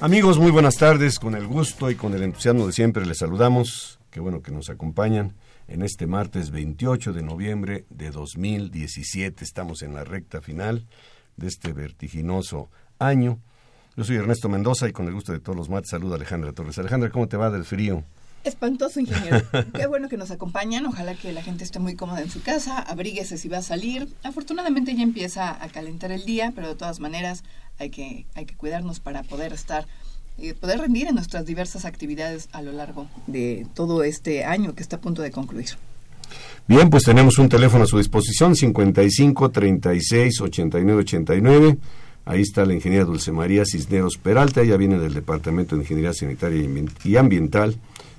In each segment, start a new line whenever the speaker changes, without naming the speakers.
Amigos, muy buenas tardes. Con el gusto y con el entusiasmo de siempre les saludamos. Qué bueno que nos acompañan en este martes 28 de noviembre de 2017. Estamos en la recta final de este vertiginoso año. Yo soy Ernesto Mendoza y con el gusto de todos los martes saludo a Alejandra Torres. Alejandra, ¿cómo te va del frío?
Espantoso, ingeniero. Qué bueno que nos acompañan. Ojalá que la gente esté muy cómoda en su casa. Abríguese si va a salir. Afortunadamente ya empieza a calentar el día, pero de todas maneras hay que, hay que cuidarnos para poder estar y poder rendir en nuestras diversas actividades a lo largo de todo este año que está a punto de concluir.
Bien, pues tenemos un teléfono a su disposición, 55 36 89 89. Ahí está la ingeniera Dulce María Cisneros Peralta, ella viene del Departamento de Ingeniería Sanitaria y Ambiental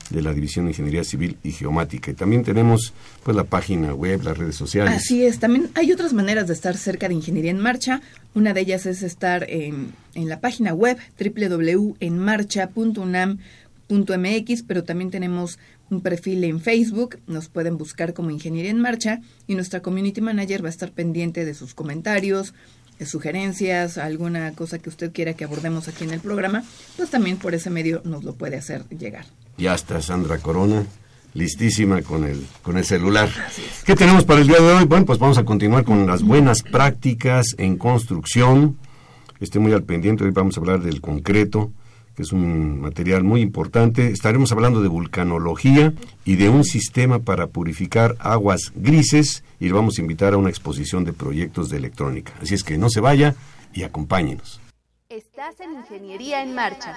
de la División de Ingeniería Civil y Geomática. Y también tenemos pues la página web, las redes sociales.
Así es, también hay otras maneras de estar cerca de Ingeniería en Marcha. Una de ellas es estar en, en la página web www.enmarcha.unam.mx, pero también tenemos un perfil en Facebook, nos pueden buscar como Ingeniería en Marcha y nuestra Community Manager va a estar pendiente de sus comentarios, sugerencias, alguna cosa que usted quiera que abordemos aquí en el programa, pues también por ese medio nos lo puede hacer llegar.
Ya está Sandra Corona, listísima con el, con el celular. ¿Qué tenemos para el día de hoy? Bueno, pues vamos a continuar con las buenas prácticas en construcción. Esté muy al pendiente, hoy vamos a hablar del concreto que es un material muy importante. Estaremos hablando de vulcanología y de un sistema para purificar aguas grises y le vamos a invitar a una exposición de proyectos de electrónica. Así es que no se vaya y acompáñenos.
Estás en Ingeniería en Marcha.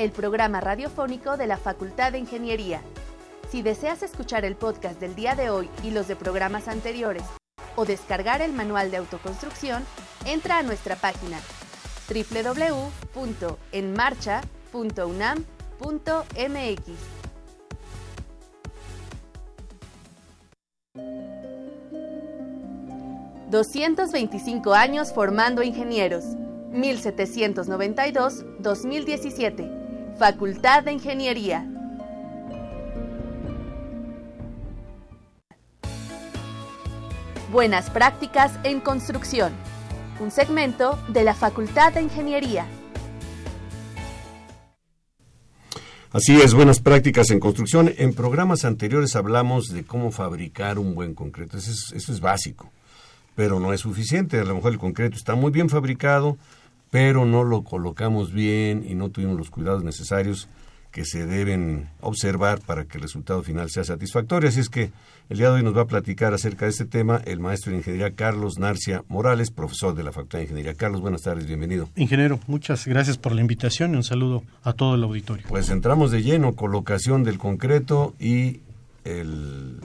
El programa radiofónico de la Facultad de Ingeniería. Si deseas escuchar el podcast del día de hoy y los de programas anteriores o descargar el manual de autoconstrucción, entra a nuestra página www.enmarcha.unam.mx. ...225 años formando ingenieros... ...1792-2017... ...Facultad de Ingeniería... Buenas prácticas en construcción un segmento de la Facultad de Ingeniería.
Así es, buenas prácticas en construcción. En programas anteriores hablamos de cómo fabricar un buen concreto. Eso es, básico, pero no es suficiente. A lo mejor el concreto está muy bien fabricado, pero no lo colocamos bien y no tuvimos los cuidados necesarios que se deben observar para que el resultado final sea satisfactorio. Así es que el día de hoy nos va a platicar acerca de este tema el maestro de Ingeniería Carlos Narcia Morales, profesor de la Facultad de Ingeniería. Carlos, buenas tardes, bienvenido.
Ingeniero, muchas gracias por la invitación y un saludo a todo el auditorio.
Pues entramos de lleno, colocación del concreto y el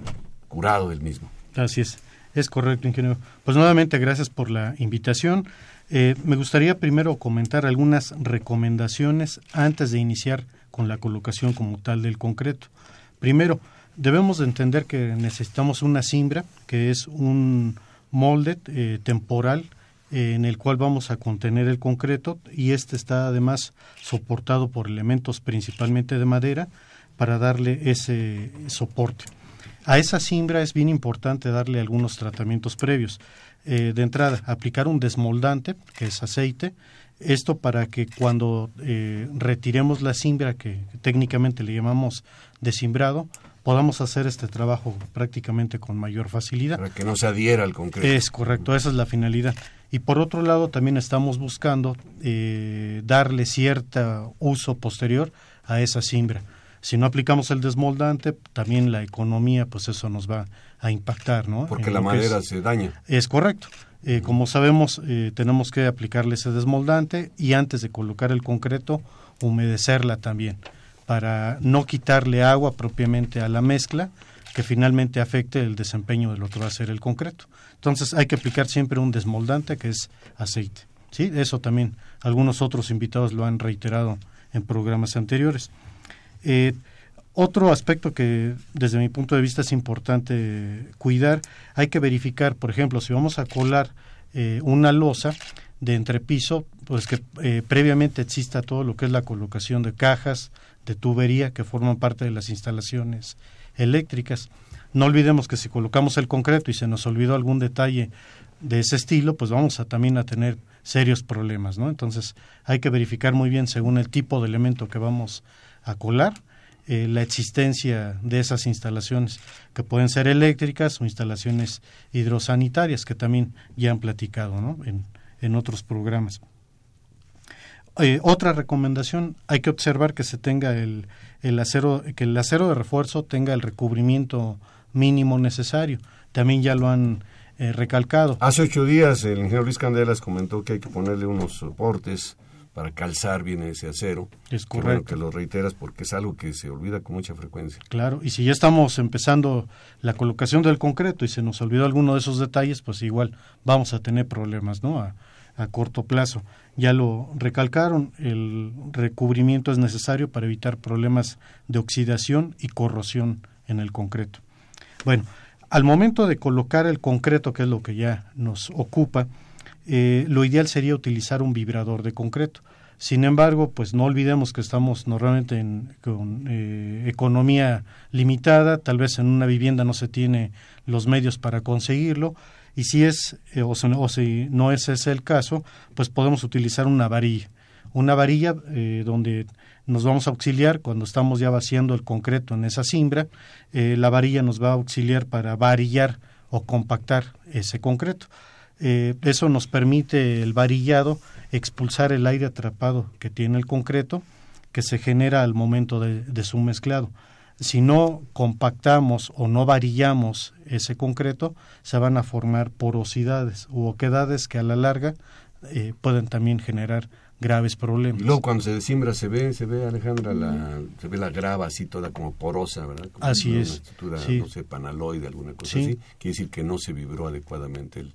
curado del mismo.
Así es, es correcto, ingeniero. Pues nuevamente gracias por la invitación. Eh, me gustaría primero comentar algunas recomendaciones antes de iniciar con la colocación como tal del concreto. Primero, debemos de entender que necesitamos una cimbra, que es un molde eh, temporal eh, en el cual vamos a contener el concreto y este está además soportado por elementos principalmente de madera para darle ese soporte. A esa simbra es bien importante darle algunos tratamientos previos. Eh, de entrada, aplicar un desmoldante, que es aceite, esto para que cuando eh, retiremos la simbra, que técnicamente le llamamos desimbrado, podamos hacer este trabajo prácticamente con mayor facilidad.
Para que no se adhiera al concreto.
Es correcto, esa es la finalidad. Y por otro lado, también estamos buscando eh, darle cierto uso posterior a esa simbra. Si no aplicamos el desmoldante, también la economía, pues eso nos va a impactar, ¿no?
Porque la madera se daña.
Es correcto. Eh, como sabemos, eh, tenemos que aplicarle ese desmoldante y antes de colocar el concreto, humedecerla también, para no quitarle agua propiamente a la mezcla, que finalmente afecte el desempeño de lo que va a ser el concreto. Entonces hay que aplicar siempre un desmoldante que es aceite. ¿sí? Eso también algunos otros invitados lo han reiterado en programas anteriores. Eh, otro aspecto que desde mi punto de vista es importante cuidar, hay que verificar, por ejemplo, si vamos a colar eh, una losa de entrepiso, pues que eh, previamente exista todo lo que es la colocación de cajas, de tubería que forman parte de las instalaciones eléctricas. No olvidemos que si colocamos el concreto y se nos olvidó algún detalle de ese estilo, pues vamos a también a tener serios problemas, ¿no? Entonces hay que verificar muy bien según el tipo de elemento que vamos a colar eh, la existencia de esas instalaciones que pueden ser eléctricas o instalaciones hidrosanitarias que también ya han platicado ¿no? en, en otros programas. Eh, otra recomendación, hay que observar que se tenga el, el acero, que el acero de refuerzo tenga el recubrimiento mínimo necesario. También ya lo han eh, recalcado.
Hace ocho días el ingeniero Luis Candelas comentó que hay que ponerle unos soportes para calzar bien ese acero.
Es correcto.
que lo reiteras porque es algo que se olvida con mucha frecuencia.
Claro, y si ya estamos empezando la colocación del concreto y se nos olvidó alguno de esos detalles, pues igual vamos a tener problemas, ¿no? A, a corto plazo. Ya lo recalcaron, el recubrimiento es necesario para evitar problemas de oxidación y corrosión en el concreto. Bueno, al momento de colocar el concreto, que es lo que ya nos ocupa, eh, lo ideal sería utilizar un vibrador de concreto. Sin embargo, pues no olvidemos que estamos normalmente en, con eh, economía limitada, tal vez en una vivienda no se tiene los medios para conseguirlo, y si es eh, o, si no es ese el caso, pues podemos utilizar una varilla. Una varilla donde nos vamos a auxiliar cuando estamos ya vaciando el concreto en esa cimbra, la varilla nos va a auxiliar para varillar o compactar ese concreto. Eh, eso nos permite el varillado expulsar el aire atrapado que tiene el concreto que se genera al momento de, su mezclado. Si no compactamos o no varillamos ese concreto, se van a formar porosidades u oquedades que a la larga eh, pueden también generar graves problemas.
luego cuando se desimbra se ve, se ve Alejandra, la, se ve la grava así toda como porosa, ¿verdad?
así es.
no sé, panaloide, alguna cosa así. Quiere decir que no se vibró adecuadamente el,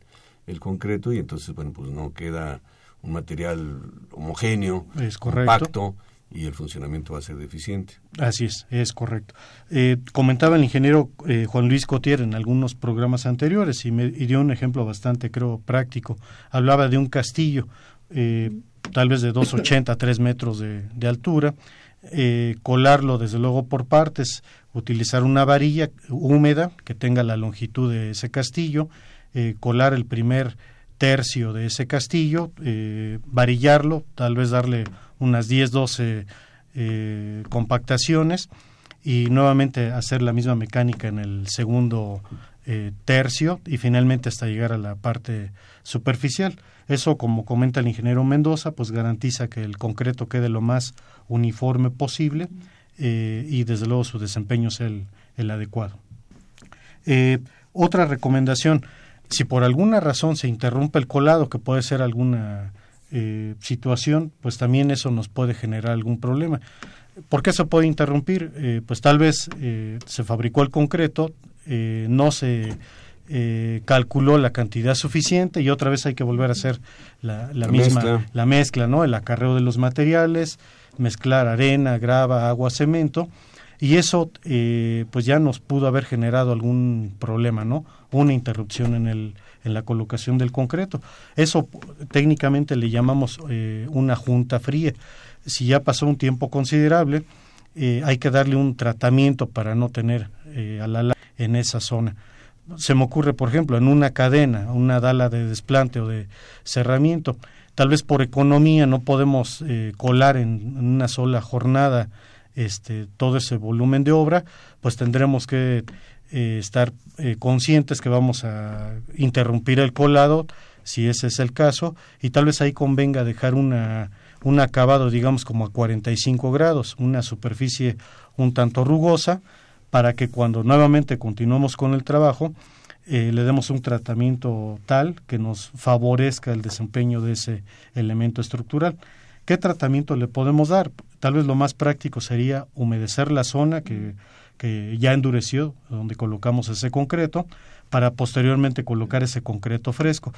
el concreto y entonces, bueno, pues no queda un material homogéneo,
es
compacto y el funcionamiento va a ser deficiente.
Así es, es correcto. Eh, comentaba el ingeniero eh, Juan Luis Cotier en algunos programas anteriores y, me, dio un ejemplo bastante, creo, práctico. Hablaba de un castillo, eh, tal vez de 2,80 a 3 metros de, de altura, colarlo desde luego por partes, utilizar una varilla húmeda que tenga la longitud de ese castillo, eh, colar el primer tercio de ese castillo, eh, varillarlo, tal vez darle unas 10, 12 eh, compactaciones y nuevamente hacer la misma mecánica en el segundo tercio y finalmente hasta llegar a la parte superficial. Eso, como comenta el ingeniero Mendoza, pues garantiza que el concreto quede lo más uniforme posible y desde luego su desempeño sea el, el adecuado. otra recomendación, si por alguna razón se interrumpe el colado, que puede ser alguna eh, situación, pues también eso nos puede generar algún problema. ¿Por qué se puede interrumpir? Eh, pues tal vez eh, se fabricó el concreto, no se calculó la cantidad suficiente y otra vez hay que volver a hacer la, misma mezcla. la mezcla, ¿no? El acarreo de los materiales, mezclar arena, grava, agua, cemento y eso pues ya nos pudo haber generado algún problema, ¿no? una interrupción en, el, en la colocación del concreto. Eso técnicamente le llamamos eh, una junta fría. Si ya pasó un tiempo considerable, eh, hay que darle un tratamiento para no tener eh, a la en esa zona. Se me ocurre, por ejemplo, en una cadena, una dala de desplante o de cerramiento, tal vez por economía no podemos eh, colar en, una sola jornada este, todo ese volumen de obra, pues tendremos que eh, estar eh, conscientes que vamos a interrumpir el colado, si ese es el caso, y tal vez ahí convenga dejar una, un acabado, digamos, como a 45 grados, una superficie un tanto rugosa, para que cuando nuevamente continuemos con el trabajo, eh, le demos un tratamiento tal que nos favorezca el desempeño de ese elemento estructural. ¿Qué tratamiento le podemos dar? Tal vez lo más práctico sería humedecer la zona que, que ya endureció, donde colocamos ese concreto, para posteriormente colocar ese concreto fresco.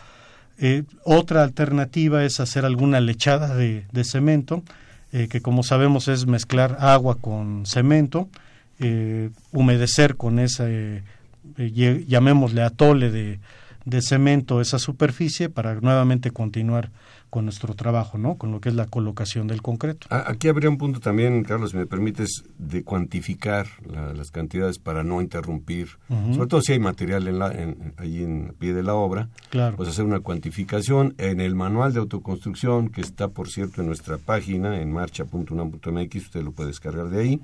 Eh, otra alternativa es hacer alguna lechada de, cemento, eh, que como sabemos es mezclar agua con cemento, eh, humedecer con ese, llamémosle atole de, de cemento esa superficie para nuevamente continuar con nuestro trabajo, ¿no? Con lo que es la colocación del concreto.
Aquí habría un punto también, Carlos, si me permites, de cuantificar las cantidades para no interrumpir, sobre todo si hay material en la, en, allí en pie de la obra,
claro.
pues hacer una cuantificación en el manual de autoconstrucción que está, por cierto, en nuestra página en marcha.unam.mx, usted lo puede descargar de ahí.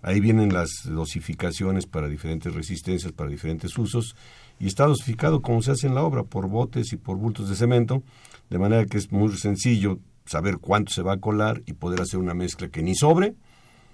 Ahí vienen las dosificaciones para diferentes resistencias, para diferentes usos, y está dosificado como se hace en la obra, por botes y por bultos de cemento de manera que es muy sencillo saber cuánto se va a colar y poder hacer una mezcla que ni sobre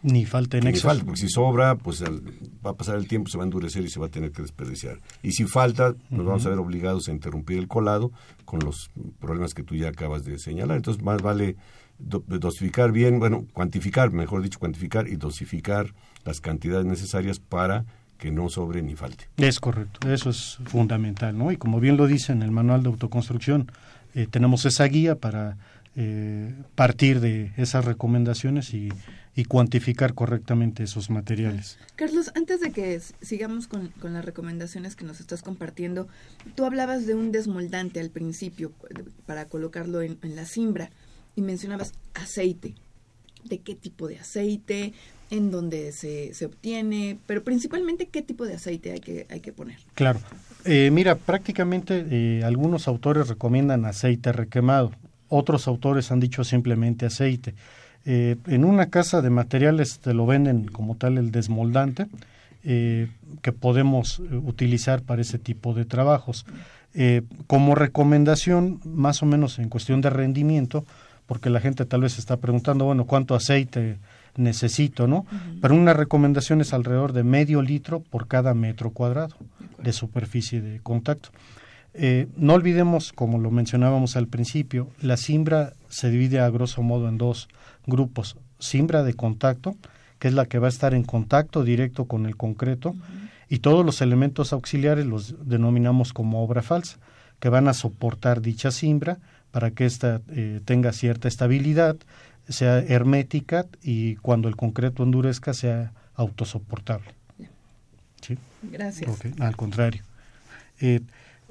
ni falte en exceso.
Ni falte, porque si sobra, pues va a pasar el tiempo, se va a endurecer y se va a tener que desperdiciar. Y si falta, nos vamos a ver obligados a interrumpir el colado con los problemas que tú ya acabas de señalar. Entonces, más vale dosificar bien, bueno, cuantificar, mejor dicho, cuantificar y dosificar las cantidades necesarias para que no sobre ni falte.
Es correcto, eso es fundamental, ¿no? Y como bien lo dice en el manual de autoconstrucción, eh, tenemos esa guía para eh, partir de esas recomendaciones y, cuantificar correctamente esos materiales.
Carlos, antes de que sigamos con, las recomendaciones que nos estás compartiendo, tú hablabas de un desmoldante al principio para colocarlo en, la cimbra y mencionabas aceite. ¿De qué tipo de aceite? en dónde se, se, obtiene, pero principalmente qué tipo de aceite hay que, hay que poner.
Claro, eh, mira, prácticamente eh, algunos autores recomiendan aceite requemado, otros autores han dicho simplemente aceite. Eh, en una casa de materiales te lo venden como tal el desmoldante que podemos utilizar para ese tipo de trabajos. como recomendación, más o menos en cuestión de rendimiento, porque la gente tal vez está preguntando, bueno, ¿cuánto aceite necesito, ¿no? Pero una recomendación es alrededor de medio litro por cada metro cuadrado de superficie de contacto. Eh, no olvidemos, como lo mencionábamos al principio, la simbra se divide a grosso modo en dos grupos. Simbra de contacto, que es la que va a estar en contacto directo con el concreto, y todos los elementos auxiliares los denominamos como obra falsa, que van a soportar dicha simbra para que ésta eh, tenga cierta estabilidad, sea hermética y cuando el concreto endurezca sea autosoportable.
¿Sí? Gracias.
al contrario. Eh,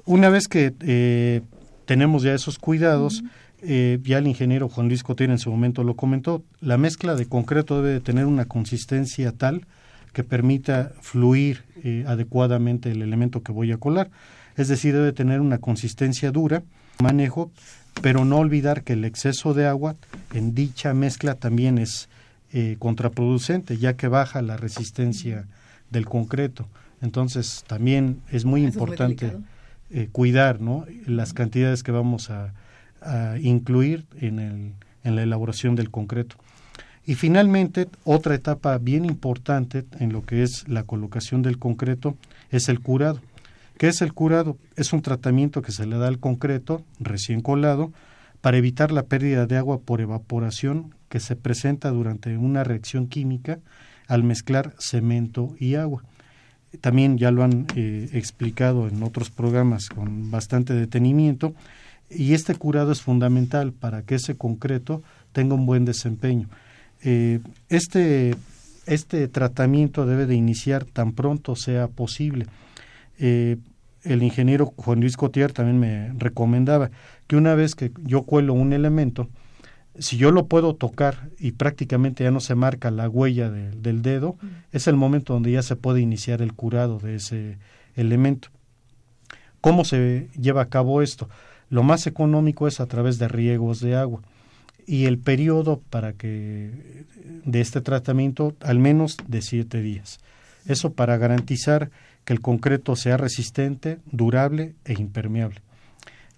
una vez que eh, tenemos ya esos cuidados, eh, ya el ingeniero Juan Luis Cotier en su momento lo comentó, la mezcla de concreto debe de tener una consistencia tal que permita fluir adecuadamente el elemento que voy a colar. Es decir, debe tener una consistencia dura, manejo pero no olvidar que el exceso de agua en dicha mezcla también es eh, contraproducente, ya que baja la resistencia del concreto. Entonces, también es muy importante eh, cuidar ¿no? las cantidades que vamos a, incluir en, el, en la elaboración del concreto. Y finalmente, otra etapa bien importante en lo que es la colocación del concreto es el curado. ¿Qué es el curado? Es un tratamiento que se le da al concreto recién colado para evitar la pérdida de agua por evaporación que se presenta durante una reacción química al mezclar cemento y agua. También ya lo han eh, explicado en otros programas con bastante detenimiento y este curado es fundamental para que ese concreto tenga un buen desempeño. Eh, este, este tratamiento debe de iniciar tan pronto sea posible eh, el ingeniero Juan Luis Cotier también me recomendaba que una vez que yo cuelo un elemento, si yo lo puedo tocar y prácticamente ya no se marca la huella del dedo, es el momento donde ya se puede iniciar el curado de ese elemento. ¿Cómo se lleva a cabo esto? Lo más económico es a través de riegos de agua y el periodo para que de este tratamiento al menos de siete días. Eso para garantizar que el concreto sea resistente, durable e impermeable.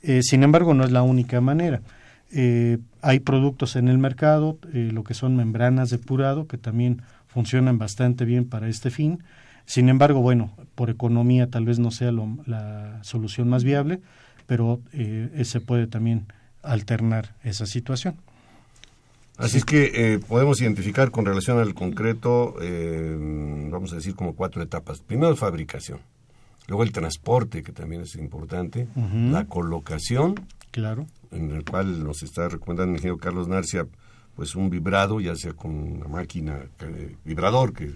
Eh, sin embargo, no es la única manera. Eh, hay productos en el mercado, eh, lo que son membranas de purado, que también funcionan bastante bien para este fin. Sin embargo, bueno, por economía tal vez no sea la solución más viable, pero se puede también alternar esa situación.
Así es que podemos identificar con relación al concreto, vamos a decir, como cuatro etapas. Primero, fabricación. Luego el transporte, que también es importante. La colocación.
Claro
en el cual nos está recomendando el ingeniero Carlos Narcia, pues un vibrado, ya sea con una máquina vibrador que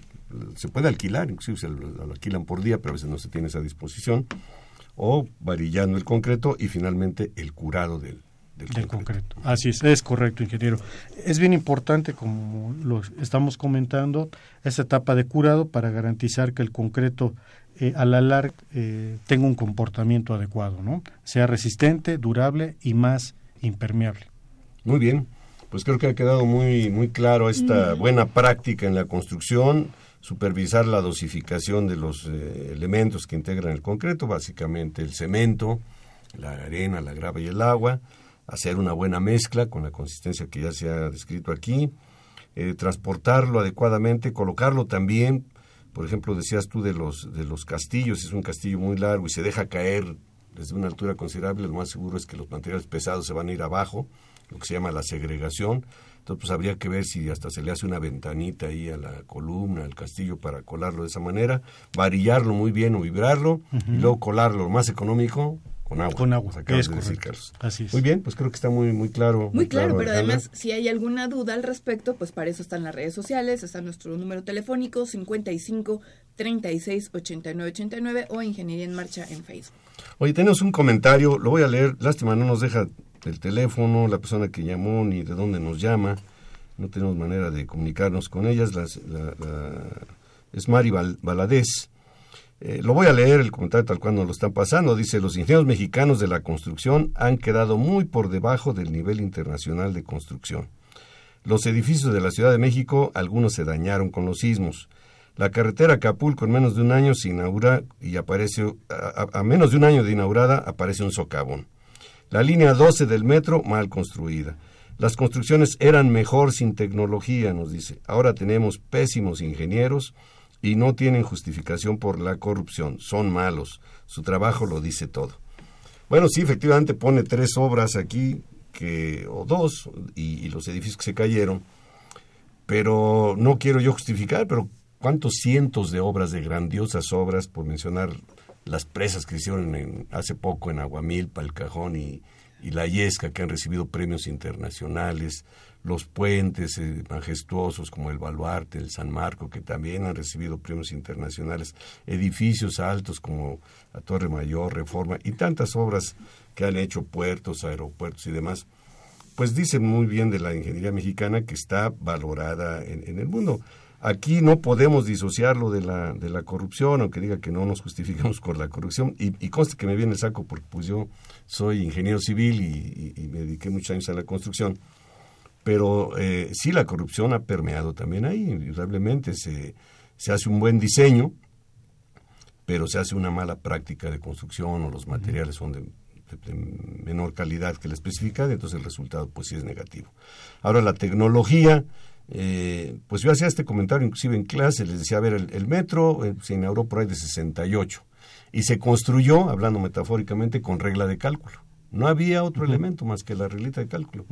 se puede alquilar, inclusive se lo, alquilan por día, pero a veces no se tiene esa disposición, o varillando el concreto y finalmente el curado del,
del, concreto. Así es, es correcto, ingeniero. Es bien importante, como lo estamos comentando, esa etapa de curado para garantizar que el concreto eh, a la larga eh, tenga un comportamiento adecuado, ¿no? Sea resistente, durable y más impermeable.
Muy bien, pues creo que ha quedado muy, muy claro esta buena práctica en la construcción, supervisar la dosificación de los eh, elementos que integran el concreto, básicamente el cemento, la arena, la grava y el agua, hacer una buena mezcla con la consistencia que ya se ha descrito aquí, transportarlo adecuadamente, colocarlo también por ejemplo, decías tú de los, de los castillos, es un castillo muy largo y se deja caer desde una altura considerable, lo más seguro es que los materiales pesados se van a ir abajo, lo que se llama la segregación. Entonces, pues habría que ver si hasta se le hace una ventanita ahí a la columna, al castillo, para colarlo de esa manera, varillarlo muy bien o vibrarlo, y luego colarlo lo más económico, con agua.
Con agua,
es correcto. Así es. Muy bien, pues creo que está muy, muy claro.
Muy, claro, pero además, si hay alguna duda al respecto, pues para eso están las redes sociales, está nuestro número telefónico 55 36 89 89 o Ingeniería en Marcha en Facebook.
Oye, tenemos un comentario, lo voy a leer, lástima, no nos deja el teléfono, la persona que llamó, ni de dónde nos llama, no tenemos manera de comunicarnos con ellas, la, es Mari Valadez. Eh, lo voy a leer el comentario tal cual nos lo están pasando. Dice, los ingenieros mexicanos de la construcción han quedado muy por debajo del nivel internacional de construcción. Los edificios de la Ciudad de México, algunos se dañaron con los sismos. La carretera Acapulco en menos de un año se inaugura y aparece, a, menos de un año de inaugurada, aparece un socavón. La línea 12 del metro mal construida. Las construcciones eran mejor sin tecnología, nos dice. Ahora tenemos pésimos ingenieros y no tienen justificación por la corrupción, son malos, su trabajo lo dice todo. Bueno, sí, efectivamente pone tres obras aquí, que, o dos, y, los edificios que se cayeron, pero no quiero yo justificar, pero cuántos cientos de obras, de grandiosas obras, por mencionar las presas que hicieron en, hace poco en Aguamilpa, El Cajón y, y La Yesca, que han recibido premios internacionales, los puentes eh, majestuosos como el Baluarte, el San Marco, que también han recibido premios internacionales, edificios altos como la Torre Mayor, Reforma y tantas obras que han hecho puertos, aeropuertos y demás, pues dicen muy bien de la ingeniería mexicana que está valorada en, el mundo. Aquí no podemos disociarlo de la, de la corrupción, aunque diga que no nos justificamos con la corrupción. Y, y que me viene el saco porque pues yo soy ingeniero civil y me dediqué muchos años a la construcción pero eh, sí la corrupción ha permeado también ahí, indudablemente se, se hace un buen diseño, pero se hace una mala práctica de construcción o los materiales son de, menor calidad que la especificada, entonces el resultado pues sí es negativo. Ahora la tecnología, eh, pues yo hacía este comentario inclusive en clase, les decía, a ver, el, metro eh, se inauguró por ahí de 68 y se construyó, hablando metafóricamente, con regla de cálculo. No había otro elemento más que la reglita de cálculo.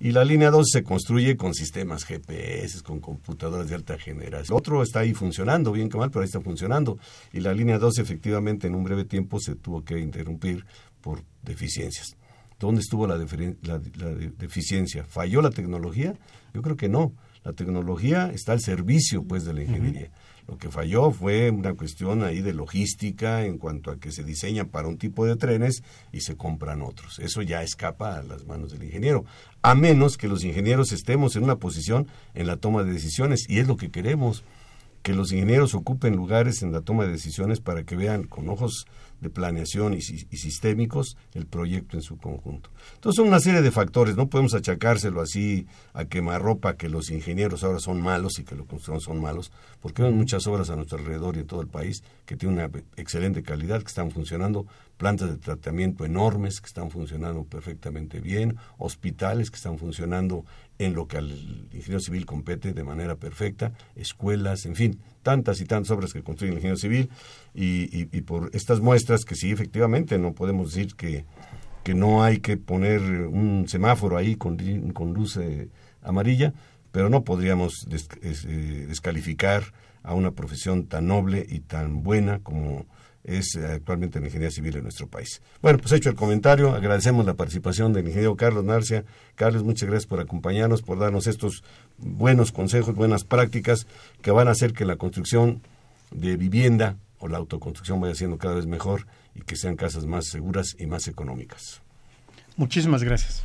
Y la línea 2 se construye con sistemas GPS, con computadoras de alta generación. Otro está ahí funcionando, bien que mal, pero ahí está funcionando. Y la línea 2 efectivamente en un breve tiempo se tuvo que interrumpir por deficiencias. ¿Dónde estuvo la, la deficiencia? ¿Falló la tecnología? Yo creo que no. La tecnología está al servicio, pues, de la ingeniería. Lo que falló fue una cuestión ahí de logística en cuanto a que se diseñan para un tipo de trenes y se compran otros. Eso ya escapa a las manos del ingeniero, a menos que los ingenieros estemos en una posición en la toma de decisiones y es lo que queremos que los ingenieros ocupen lugares en la toma de decisiones para que vean con ojos de planeación y, sistémicos el proyecto en su conjunto. Entonces son una serie de factores, no podemos achacárselo así a quemarropa que los ingenieros ahora son malos y que los constructores son malos, porque hay muchas obras a nuestro alrededor y en todo el país que tienen una excelente calidad, que están funcionando, plantas de tratamiento enormes que están funcionando perfectamente bien, hospitales que están funcionando en lo que al ingeniero civil compete de manera perfecta, escuelas, en fin, tantas y tantas obras que construye el ingeniero civil y, por estas muestras que sí, efectivamente, no podemos decir que, que no hay que poner un semáforo ahí con, con luz amarilla, pero no podríamos eh, descalificar a una profesión tan noble y tan buena como es eh, actualmente la ingeniería civil en nuestro país. Bueno, pues hecho el comentario, agradecemos la participación del ingeniero Carlos Narcia. Carlos, muchas gracias por acompañarnos, por darnos estos buenos consejos, buenas prácticas que van a hacer que la construcción de vivienda o la autoconstrucción vaya siendo cada vez mejor y que sean casas más seguras y más económicas.
Muchísimas gracias.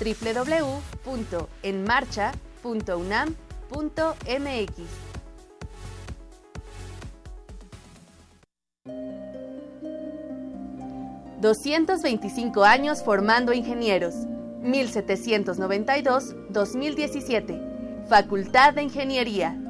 www.enmarcha.unam.mx. ...225 años formando ingenieros... ...1792-2017... ...Facultad de Ingeniería...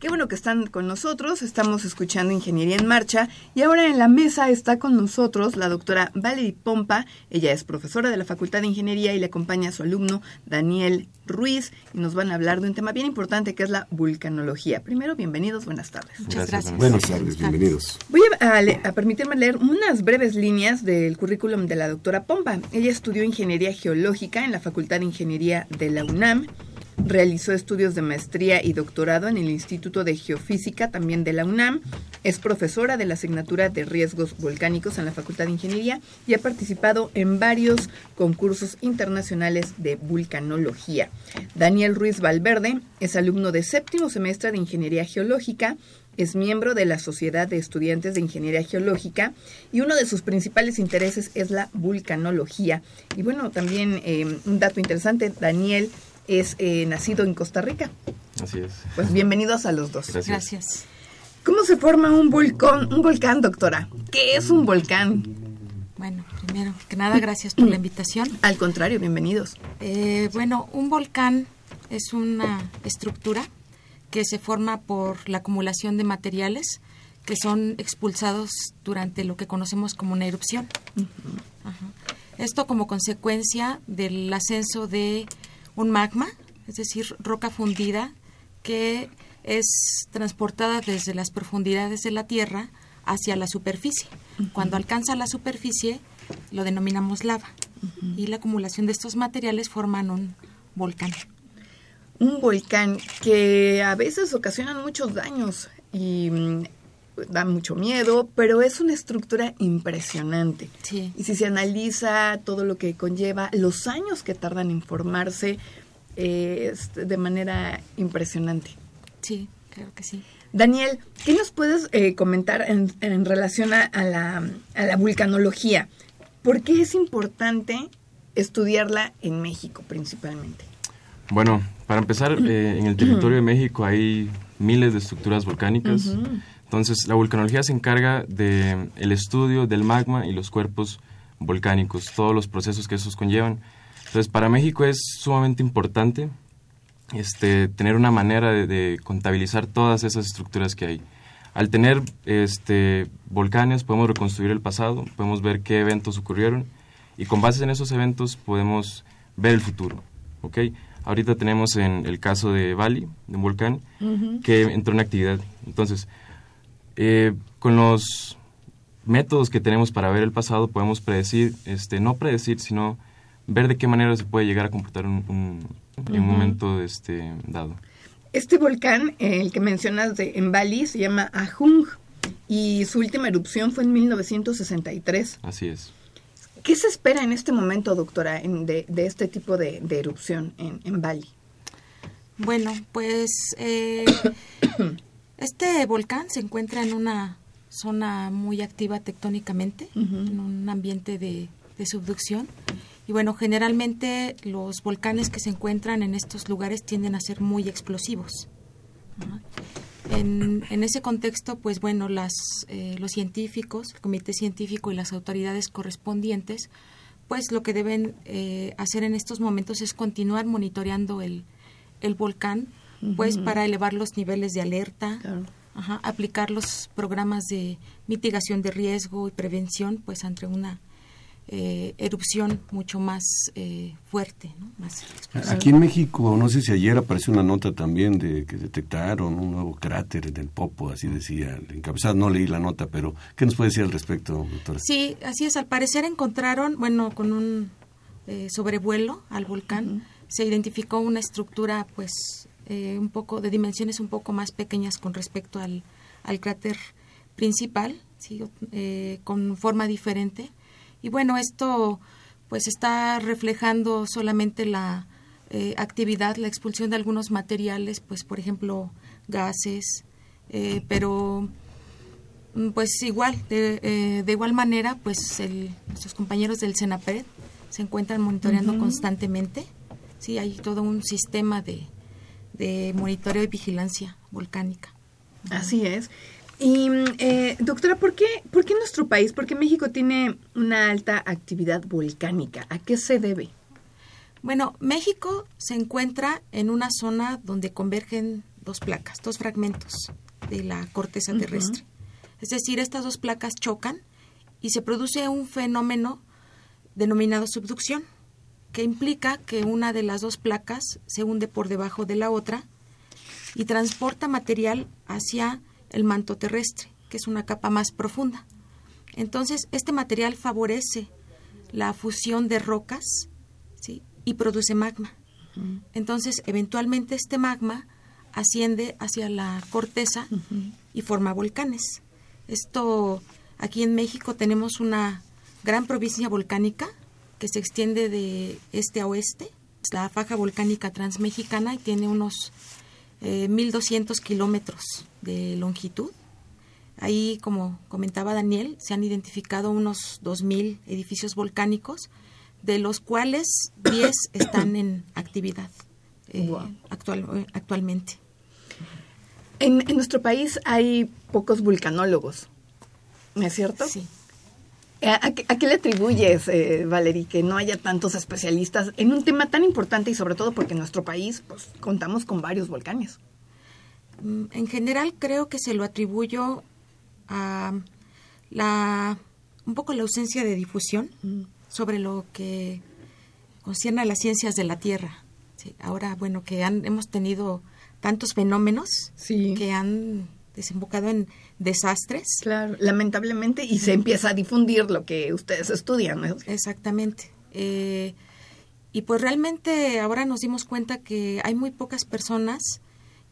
Qué bueno que están con nosotros, estamos escuchando Ingeniería en Marcha y ahora en la mesa está con nosotros la doctora Valerie Pompa, ella es profesora de la Facultad de Ingeniería y le acompaña a su alumno Daniel Ruiz y nos van a hablar de un tema bien importante que es la vulcanología. Primero, bienvenidos, buenas tardes.
Muchas gracias. Buenas tardes, bienvenidos.
Voy a, a, permitirme leer unas breves líneas del currículum de la doctora Pompa. Ella estudió Ingeniería Geológica en la Facultad de Ingeniería de la UNAM Realizó estudios de maestría y doctorado en el Instituto de Geofísica, también de la UNAM. Es profesora de la asignatura de riesgos volcánicos en la Facultad de Ingeniería y ha participado en varios concursos internacionales de vulcanología. Daniel Ruiz Valverde es alumno de séptimo semestre de Ingeniería Geológica es miembro de la Sociedad de Estudiantes de Ingeniería Geológica y uno de sus principales intereses es la vulcanología. Y bueno, también eh, un dato interesante, Daniel es eh, nacido en Costa Rica.
Así es.
Pues bienvenidos a los dos.
Gracias.
¿Cómo se forma un volcán, un volcán, doctora? ¿Qué es un volcán?
Bueno, primero que nada, gracias por la invitación.
Al contrario, bienvenidos.
Eh, bueno, un volcán es una estructura que se forma por la acumulación de materiales que son expulsados durante lo que conocemos como una erupción. Esto como consecuencia del ascenso de un magma, es decir, roca fundida, que es transportada desde las profundidades de la Tierra hacia la superficie. Cuando alcanza la superficie, lo denominamos lava. Y la acumulación de estos materiales forman un volcán.
Un volcán que a veces ocasionan muchos daños y mm, da mucho miedo, pero es una estructura impresionante.
Sí.
Y si se analiza todo lo que conlleva, los años que tardan en formarse, eh, es de manera impresionante.
Sí, creo que sí.
Daniel, ¿qué nos puedes eh, comentar en, en relación a, a la, a la vulcanología? ¿Por qué es importante estudiarla en México principalmente?
Bueno, para empezar, eh, en el territorio de México hay miles de estructuras volcánicas. Entonces, la vulcanología se encarga del el estudio del magma y los cuerpos volcánicos, todos los procesos que esos conllevan. Entonces, para México es sumamente importante este, tener una manera de, de contabilizar todas esas estructuras que hay. Al tener este, volcanes podemos reconstruir el pasado, podemos ver qué eventos ocurrieron y con base en esos eventos podemos ver el futuro. ¿ok? Ahorita tenemos en el caso de Bali, de un volcán, que entró en actividad. Entonces, eh, con los métodos que tenemos para ver el pasado podemos predecir, este, no predecir, sino ver de qué manera se puede llegar a comportar un, un- en un momento este, dado.
Este volcán, eh, el que mencionas de, en Bali, se llama Ahung y su última erupción fue en 1963.
Así es.
¿Qué se espera en este momento, doctora, en- de, de este tipo de, de erupción en, en Bali?
Bueno, pues eh, este volcán se encuentra en una zona muy activa tectónicamente, en un ambiente de, de subducción. Y bueno, generalmente los volcanes que se encuentran en estos lugares tienden a ser muy explosivos. En, en ese contexto, pues bueno, las, eh, los científicos, el comité científico y las autoridades correspondientes, pues lo que deben eh, hacer en estos momentos es continuar monitoreando el, el volcán, pues para elevar los niveles de alerta,
Claro.
ajá, aplicar los programas de mitigación de riesgo y prevención, pues ante una eh, erupción mucho más eh, fuerte, ¿no? más.
Aquí en México, no sé si ayer apareció una nota también de que detectaron un nuevo cráter en el Popo, así decía el encabezado. No leí la nota, pero ¿qué nos puede decir al respecto, doctora?
Sí, así es. Al parecer encontraron, bueno, con un eh, sobrevuelo al volcán, se identificó una estructura, pues, eh, un poco de dimensiones un poco más pequeñas con respecto al, al cráter principal, sí, eh, con forma diferente. Y bueno, esto, pues, está reflejando solamente la eh, actividad, la expulsión de algunos materiales, pues, por ejemplo, gases, pero Mm, Pues igual, de, de igual manera, pues el, nuestros compañeros del CENAPRED se encuentran monitoreando constantemente. Sí, hay todo un sistema de, de monitoreo y vigilancia volcánica.
Así es. Y, eh, doctora, ¿por qué, ¿por qué nuestro país, por qué México tiene una alta actividad volcánica? ¿A qué se debe?
Bueno, México se encuentra en una zona donde convergen dos placas, dos fragmentos de la corteza terrestre. Es decir, estas dos placas chocan y se produce un fenómeno denominado subducción, que implica que una de las dos placas se hunde por debajo de la otra y transporta material hacia el manto terrestre, que es una capa más profunda. Entonces, este material favorece la fusión de rocas ¿sí? y produce magma. Entonces, eventualmente este magma asciende hacia la corteza y forma volcanes. Esto, aquí en México tenemos una gran provincia volcánica que se extiende de este a oeste. Es la faja volcánica transmexicana y tiene unos eh, 1.200 kilómetros de longitud. Ahí, como comentaba Daniel, se han identificado unos 2.000 edificios volcánicos, de los cuales 10 están en actividad eh, actual- actualmente.
En, en nuestro país hay pocos vulcanólogos, ¿no es cierto?
Sí.
¿A, qué, a qué le atribuyes, eh, Valerie, que no haya tantos especialistas en un tema tan importante y sobre todo porque en nuestro país pues, contamos con varios volcanes?
Mm, En general creo que se lo atribuyo a la un poco la ausencia de difusión sobre lo que concierne a las ciencias de la Tierra. Sí, ahora, bueno, que han, hemos tenido tantos fenómenos
Sí.
que han desembocado en desastres.
Claro, lamentablemente, y se empieza a difundir lo que ustedes estudian, ¿no?
Exactamente. Eh, y pues realmente ahora nos dimos cuenta que hay muy pocas personas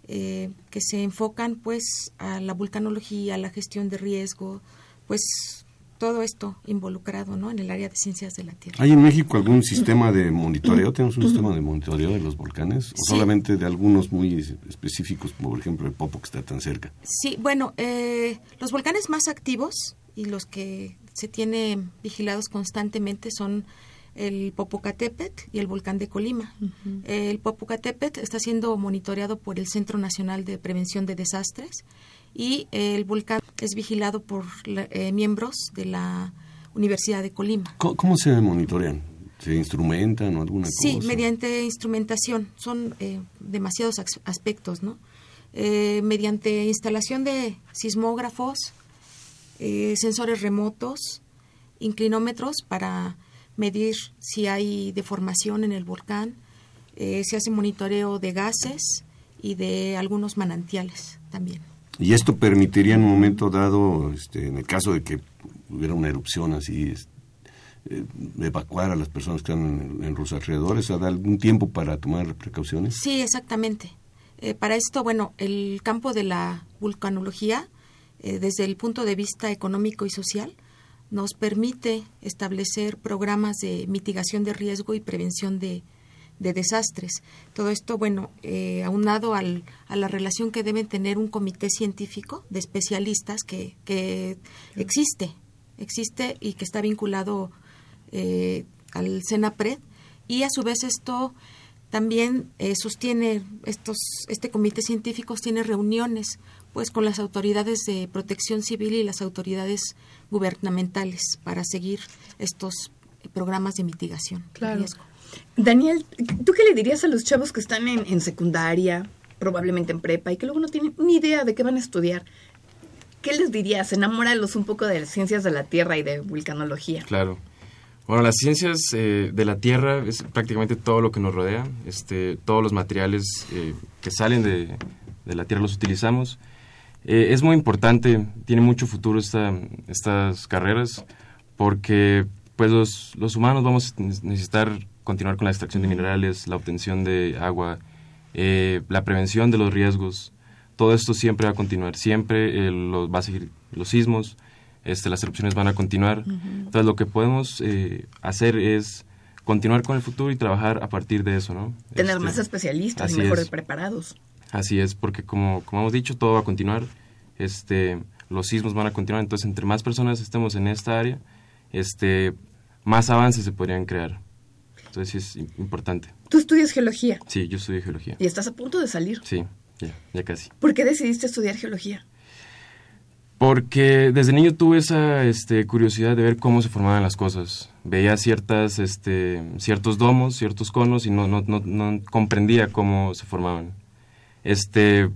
eh, que se enfocan pues a la vulcanología, a la gestión de riesgo, pues todo esto involucrado ¿no? en el área de ciencias de la Tierra.
¿Hay en México algún sistema de monitoreo? ¿Tenemos un sistema de monitoreo de los volcanes? ¿O solamente de algunos muy específicos, como por ejemplo el Popo que está tan cerca?
Sí, bueno, eh, los volcanes más activos y los que se tienen vigilados constantemente son el Popocatépetl y el volcán de Colima. El Popocatépetl está siendo monitoreado por el Centro Nacional de Prevención de Desastres y el volcán es vigilado por eh, miembros de la Universidad de Colima.
¿Cómo, se monitorean? ¿Se instrumentan o alguna
cosa? Sí, mediante instrumentación. Son eh, demasiados aspectos, ¿no? Eh, mediante instalación de sismógrafos, sensores remotos, inclinómetros para medir si hay deformación en el volcán, se hace monitoreo de gases y de algunos manantiales también.
Y esto permitiría en un momento dado, este, en el caso de que hubiera una erupción así, eh, evacuar a las personas que están en, los alrededores, ¿a dar algún tiempo para tomar precauciones?
Sí, exactamente. Eh, para esto, bueno, el campo de la vulcanología, eh, desde el punto de vista económico y social, nos permite establecer programas de mitigación de riesgo y prevención de, de desastres. Todo esto, bueno, eh, aunado al, a la relación que deben tener un comité científico de especialistas que, que existe, existe y que está vinculado eh, al CENAPRED y a su vez esto también eh, sostiene estos este comité científico tiene reuniones pues con las autoridades de protección civil y las autoridades gubernamentales para seguir estos programas de mitigación de riesgo.
Daniel, ¿tú qué le dirías a los chavos que están en, secundaria, probablemente en prepa, y que luego no tienen ni idea de qué van a estudiar? ¿Qué les dirías? Enamóralos un poco de las ciencias de la Tierra y de vulcanología.
Claro. Bueno, las ciencias eh, de la Tierra es prácticamente todo lo que nos rodea. Este, todos los materiales eh, que salen de, la Tierra los utilizamos. Eh, es muy importante, tiene mucho futuro esta, estas carreras, porque pues los, los humanos vamos a necesitar continuar con la extracción de minerales, la obtención de agua, eh, la prevención de los riesgos. Todo esto siempre va a continuar, siempre eh, va a seguir los sismos, este, las erupciones van a continuar. Entonces lo que podemos eh, hacer es continuar con el futuro y trabajar a partir de eso, ¿no?
Tener este, más especialistas y mejores preparados.
Así es, porque como, como hemos dicho, todo va a continuar. Este, los sismos van a continuar, entonces entre más personas estemos en esta área, este, más avances se podrían crear. Entonces sí es importante.
¿Tú estudias geología?
Sí, yo estudio geología.
¿Y estás a punto de salir?
Sí, ya, ya casi.
¿Por qué decidiste estudiar geología?
Porque desde niño tuve esa este, curiosidad de ver cómo se formaban las cosas. Veía ciertas, este, ciertos domos, ciertos conos y no, no, no, no comprendía cómo se formaban. Este,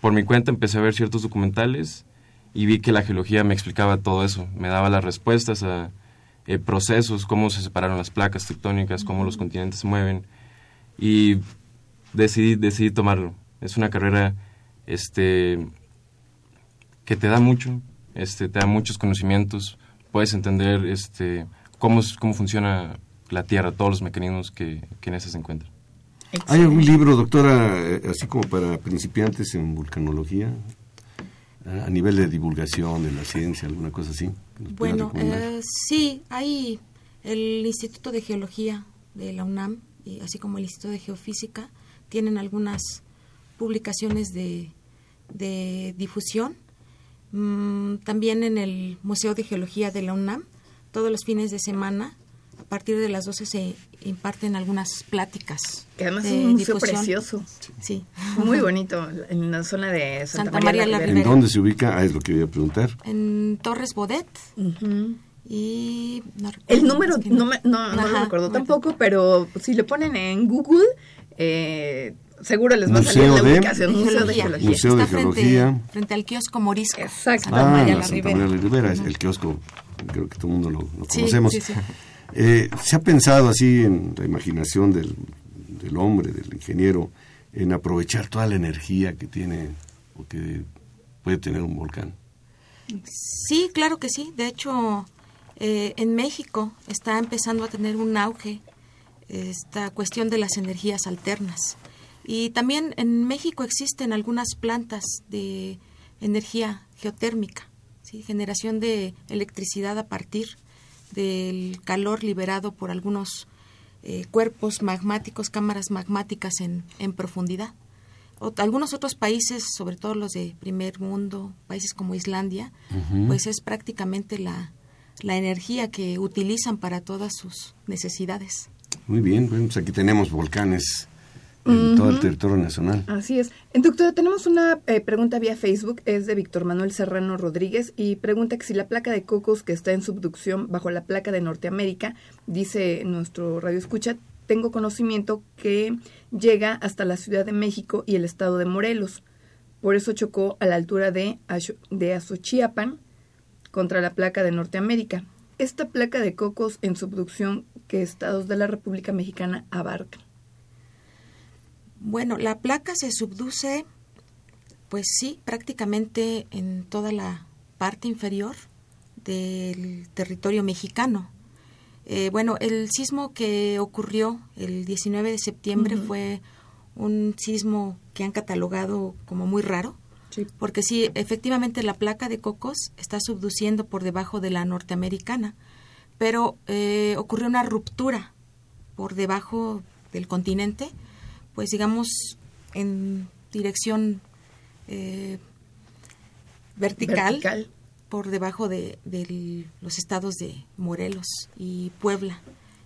por mi cuenta empecé a ver ciertos documentales y vi que la geología me explicaba todo eso, me daba las respuestas a, eh, procesos, cómo se separaron las placas tectónicas, cómo los continentes se mueven. Y decidí, decidí tomarlo. Es una carrera este, que te da mucho, este, te da muchos conocimientos, puedes entender este, cómo, cómo funciona la Tierra, todos los mecanismos que, que en esa se encuentran.
¿Hay algún libro, doctora, eh, así como para principiantes en vulcanología? A nivel de divulgación de la ciencia, alguna cosa así.
Bueno, eh, sí, hay el Instituto de Geología de la UNAM, y así como el Instituto de Geofísica, tienen algunas publicaciones de, de difusión. Mm, también en el Museo de Geología de la UNAM, todos los fines de semana a partir de las 12 se imparten algunas pláticas.
Que además es un museo precioso.
Sí.
Muy bonito, en la zona de Santa, María, la
Ribera. ¿En dónde se ubica? Ah, es lo que iba a preguntar.
En Torres Bodet. Y
el número no, no, lo recuerdo tampoco, pero si lo ponen en Google, eh, seguro les va a salir la ubicación.
Museo de Geología. Museo de Geología. Frente, al kiosco Morisco.
Exacto.
Santa María la Santa María la Ribera, es el kiosco, creo que todo el mundo lo, lo conocemos. Sí, sí, eh, ¿Se ha pensado así en la imaginación del, del, hombre, del ingeniero, en aprovechar toda la energía que tiene o que puede tener un volcán?
Sí, claro que sí. De hecho, eh, en México está empezando a tener un auge esta cuestión de las energías alternas. Y también en México existen algunas plantas de energía geotérmica, ¿sí? generación de electricidad a partir del calor liberado por algunos eh, cuerpos magmáticos, cámaras magmáticas en, en profundidad. algunos otros países, sobre todo los de primer mundo, países como Islandia, pues es prácticamente la, la energía que utilizan para todas sus necesidades.
Muy bien, pues aquí tenemos volcanes en todo el territorio nacional.
Así es. Doctora, tenemos una eh, pregunta vía Facebook, es de Víctor Manuel Serrano Rodríguez y pregunta que si la placa de cocos que está en subducción bajo la placa de Norteamérica, dice nuestro radio escucha, tengo conocimiento que llega hasta la Ciudad de México y el estado de Morelos. Por eso chocó a la altura de, de Azochiapan contra la placa de Norteamérica. Esta placa de cocos en subducción que estados de la República Mexicana abarcan.
Bueno, la placa se subduce, pues sí, prácticamente en toda la parte inferior del territorio mexicano. Eh, bueno, el sismo que ocurrió el 19 de septiembre fue un sismo que han catalogado como muy raro, porque sí, efectivamente la placa de Cocos está subduciendo por debajo de la norteamericana, pero eh, ocurrió una ruptura por debajo del continente pues digamos, en dirección eh, vertical, por debajo de, los estados de Morelos y Puebla.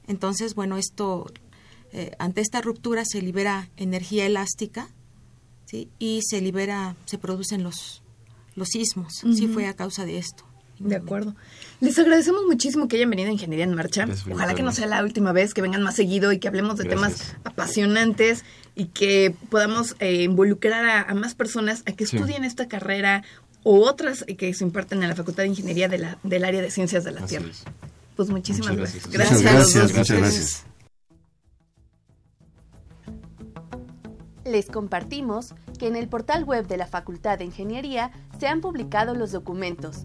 Entonces, bueno, esto, eh, ante esta ruptura se libera energía elástica ¿sí? y se libera, se producen los, los sismos. Sí fue a causa de esto.
De acuerdo. Les agradecemos muchísimo que hayan venido a Ingeniería en Marcha. Ojalá que no sea la última vez, que vengan más seguido y que hablemos de temas apasionantes y que podamos eh, involucrar a, más personas a que estudien esta carrera o otras que se imparten en la Facultad de Ingeniería de la, del área de Ciencias de la Tierra. Pues muchísimas gracias.
Gracias. Gracias, muchas gracias.
Les compartimos que en el portal web de la Facultad de Ingeniería se han publicado los documentos,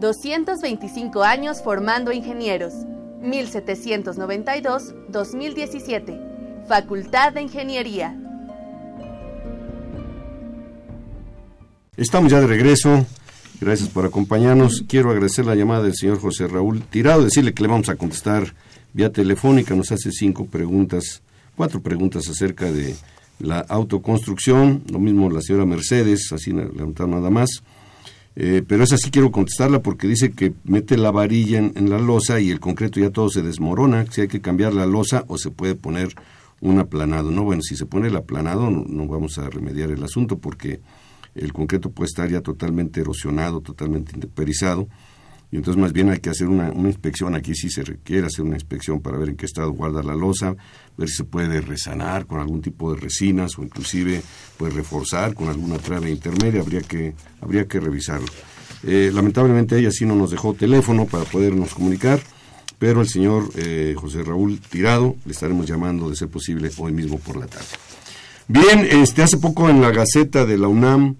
225 años formando ingenieros. 1792-2017. Facultad de Ingeniería.
Estamos ya de regreso. Gracias por acompañarnos. Quiero agradecer la llamada del señor José Raúl Tirado, decirle que le vamos a contestar vía telefónica. Nos hace cinco preguntas, cuatro preguntas acerca de la autoconstrucción. Lo mismo la señora Mercedes, así levantar nada más. Eh, pero esa sí quiero contestarla porque dice que mete la varilla en, la losa y el concreto ya todo se desmorona, si hay que cambiar la losa o se puede poner un aplanado. No, bueno, si se pone el aplanado no, vamos a remediar el asunto porque el concreto puede estar ya totalmente erosionado, totalmente intemperizado y entonces más bien hay que hacer una, inspección, aquí sí se requiere hacer una inspección para ver en qué estado guarda la losa, ver si se puede resanar con algún tipo de resinas o inclusive pues reforzar con alguna trave intermedia, habría que, habría que revisarlo. Eh, lamentablemente ella sí no nos dejó teléfono para podernos comunicar, pero el señor eh, José Raúl Tirado le estaremos llamando de ser posible hoy mismo por la tarde. Bien, este hace poco en la Gaceta de la UNAM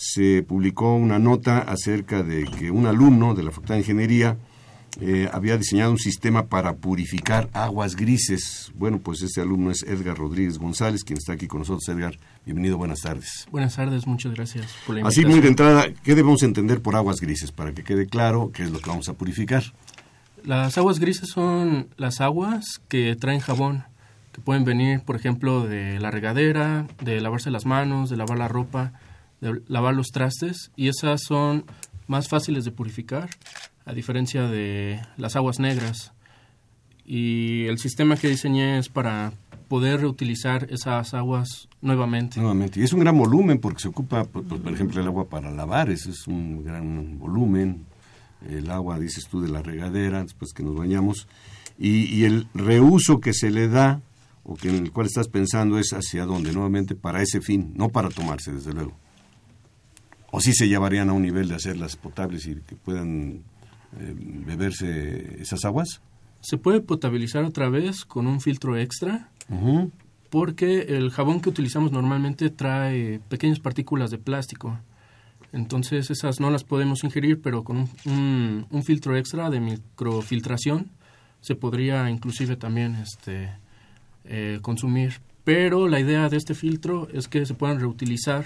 se publicó una nota acerca de que un alumno de la Facultad de Ingeniería eh, había diseñado un sistema para purificar aguas grises. Bueno, pues este alumno es Edgar Rodríguez González, quien está aquí con nosotros. Edgar, bienvenido, buenas tardes.
Buenas tardes, muchas gracias
por la invitación. Así muy de entrada, ¿qué debemos entender por aguas grises? Para que quede claro qué es lo que vamos a purificar.
Las aguas grises son las aguas que traen jabón. que pueden venir, por ejemplo, de la regadera, de lavarse las manos, de lavar la ropa, de lavar los trastes, y esas son más fáciles de purificar, a diferencia de las aguas negras. Y el sistema que diseñé es para poder reutilizar esas aguas nuevamente.
Nuevamente. Y es un gran volumen porque se ocupa, por, ejemplo, el agua para lavar, ese es un gran volumen. El agua, dices tú, de la regadera, después que nos bañamos. Y, y el reuso que se le da o que en el cual estás pensando es hacia dónde, nuevamente para ese fin, no para tomarse, desde luego. O si se llevarían a un nivel de hacerlas potables y que puedan eh, beberse esas aguas.
Se puede potabilizar otra vez con un filtro extra, porque el jabón que utilizamos normalmente trae pequeñas partículas de plástico. Entonces esas no las podemos ingerir, pero con un, un filtro extra de microfiltración se podría inclusive también este, eh, consumir. Pero la idea de este filtro es que se puedan reutilizar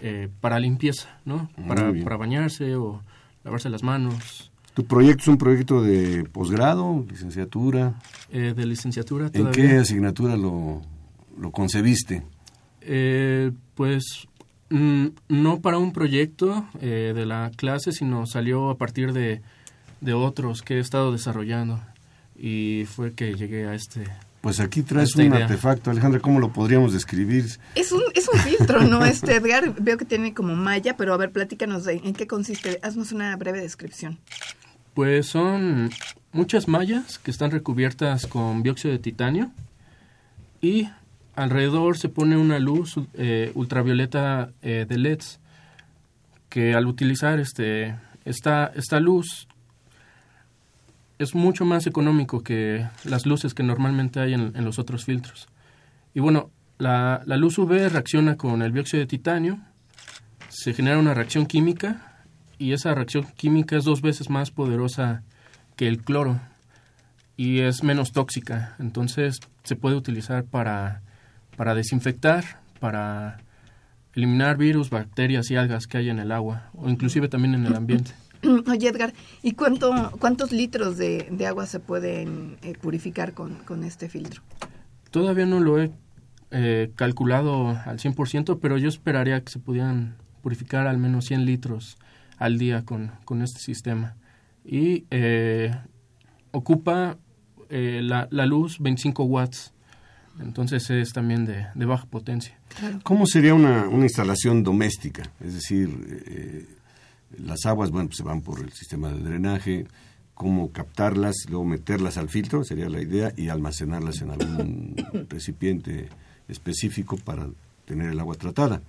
eh, para limpieza, ¿no? Para, para, bañarse o lavarse las manos.
¿Tu proyecto es un proyecto de posgrado, licenciatura?
Eh, de licenciatura
¿En qué asignatura lo, lo concebiste?
pues mm, no para un proyecto de la clase, sino salió a partir de, de otros que he estado desarrollando y fue que llegué a este
pues aquí traes un idea. artefacto, Alejandra, ¿cómo lo podríamos describir?
Es un, es un filtro, ¿no? Este Edgar, veo que tiene como malla, pero a ver, platícanos de en qué consiste. Haznos una breve descripción.
Pues son muchas mallas que están recubiertas con dióxido de titanio y alrededor se pone una luz eh, ultravioleta eh, de LEDs que al utilizar este esta, esta luz es mucho más económico que las luces que normalmente hay en, los otros filtros. Y bueno, la, la, luz UV reacciona con el dióxido de titanio, se genera una reacción química y esa reacción química es dos veces más poderosa que el cloro y es menos tóxica. Entonces se puede utilizar para, para desinfectar, para eliminar virus, bacterias y algas que hay en el agua o inclusive también en el ambiente.
Oye, Edgar, ¿y cuánto, cuántos litros de, agua se pueden eh, purificar con, con, este filtro?
Todavía no lo he eh, calculado al 100%, pero yo esperaría que se pudieran purificar al menos 100 litros al día con, con este sistema. Y eh, ocupa la, la, luz 25 watts. Entonces es también de, de baja potencia.
¿Cómo sería una, una instalación doméstica? Es decir, las aguas, bueno, pues se van por el sistema de drenaje, cómo captarlas, luego meterlas al filtro, sería la idea, y almacenarlas en algún recipiente específico para tener el agua tratada.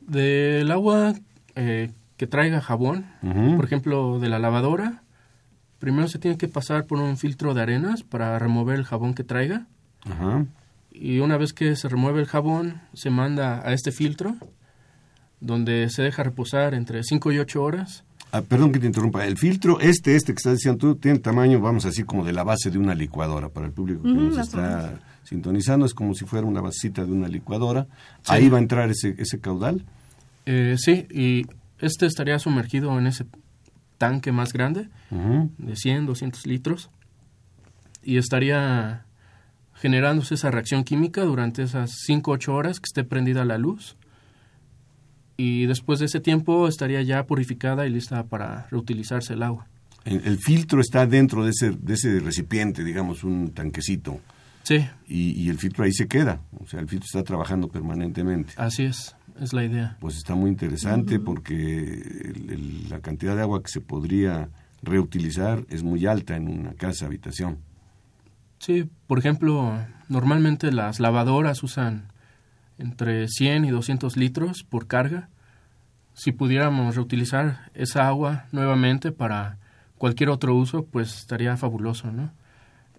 Del agua eh, que traiga jabón, por ejemplo, de la lavadora, primero se tiene que pasar por un filtro de arenas para remover el jabón que traiga. Y una vez que se remueve el jabón, se manda a este filtro donde se deja reposar entre 5 y 8 horas.
Ah, perdón que te interrumpa. El filtro, este, este que estás diciendo tú, tiene tamaño, vamos así, como de la base de una licuadora. Para el público que nos está sintonizando, es como si fuera una vasita de una licuadora. Ahí va a entrar ese, ese caudal.
Eh, sí, y este estaría sumergido en ese tanque más grande, de 100, 200 litros, y estaría generándose esa reacción química durante esas 5, 8 horas que esté prendida la luz y después de ese tiempo estaría ya purificada y lista para reutilizarse el agua.
El, filtro está dentro de ese, de ese recipiente, digamos, un tanquecito.
Sí.
Y, el filtro ahí se queda, o sea, el filtro está trabajando permanentemente.
Así es, es la idea.
Pues está muy interesante porque la cantidad de agua que se podría reutilizar es muy alta en una casa, habitación.
Sí, por ejemplo, normalmente las lavadoras usan entre 100 y 200 litros por carga. Si pudiéramos reutilizar esa agua nuevamente para cualquier otro uso, pues estaría fabuloso, ¿no?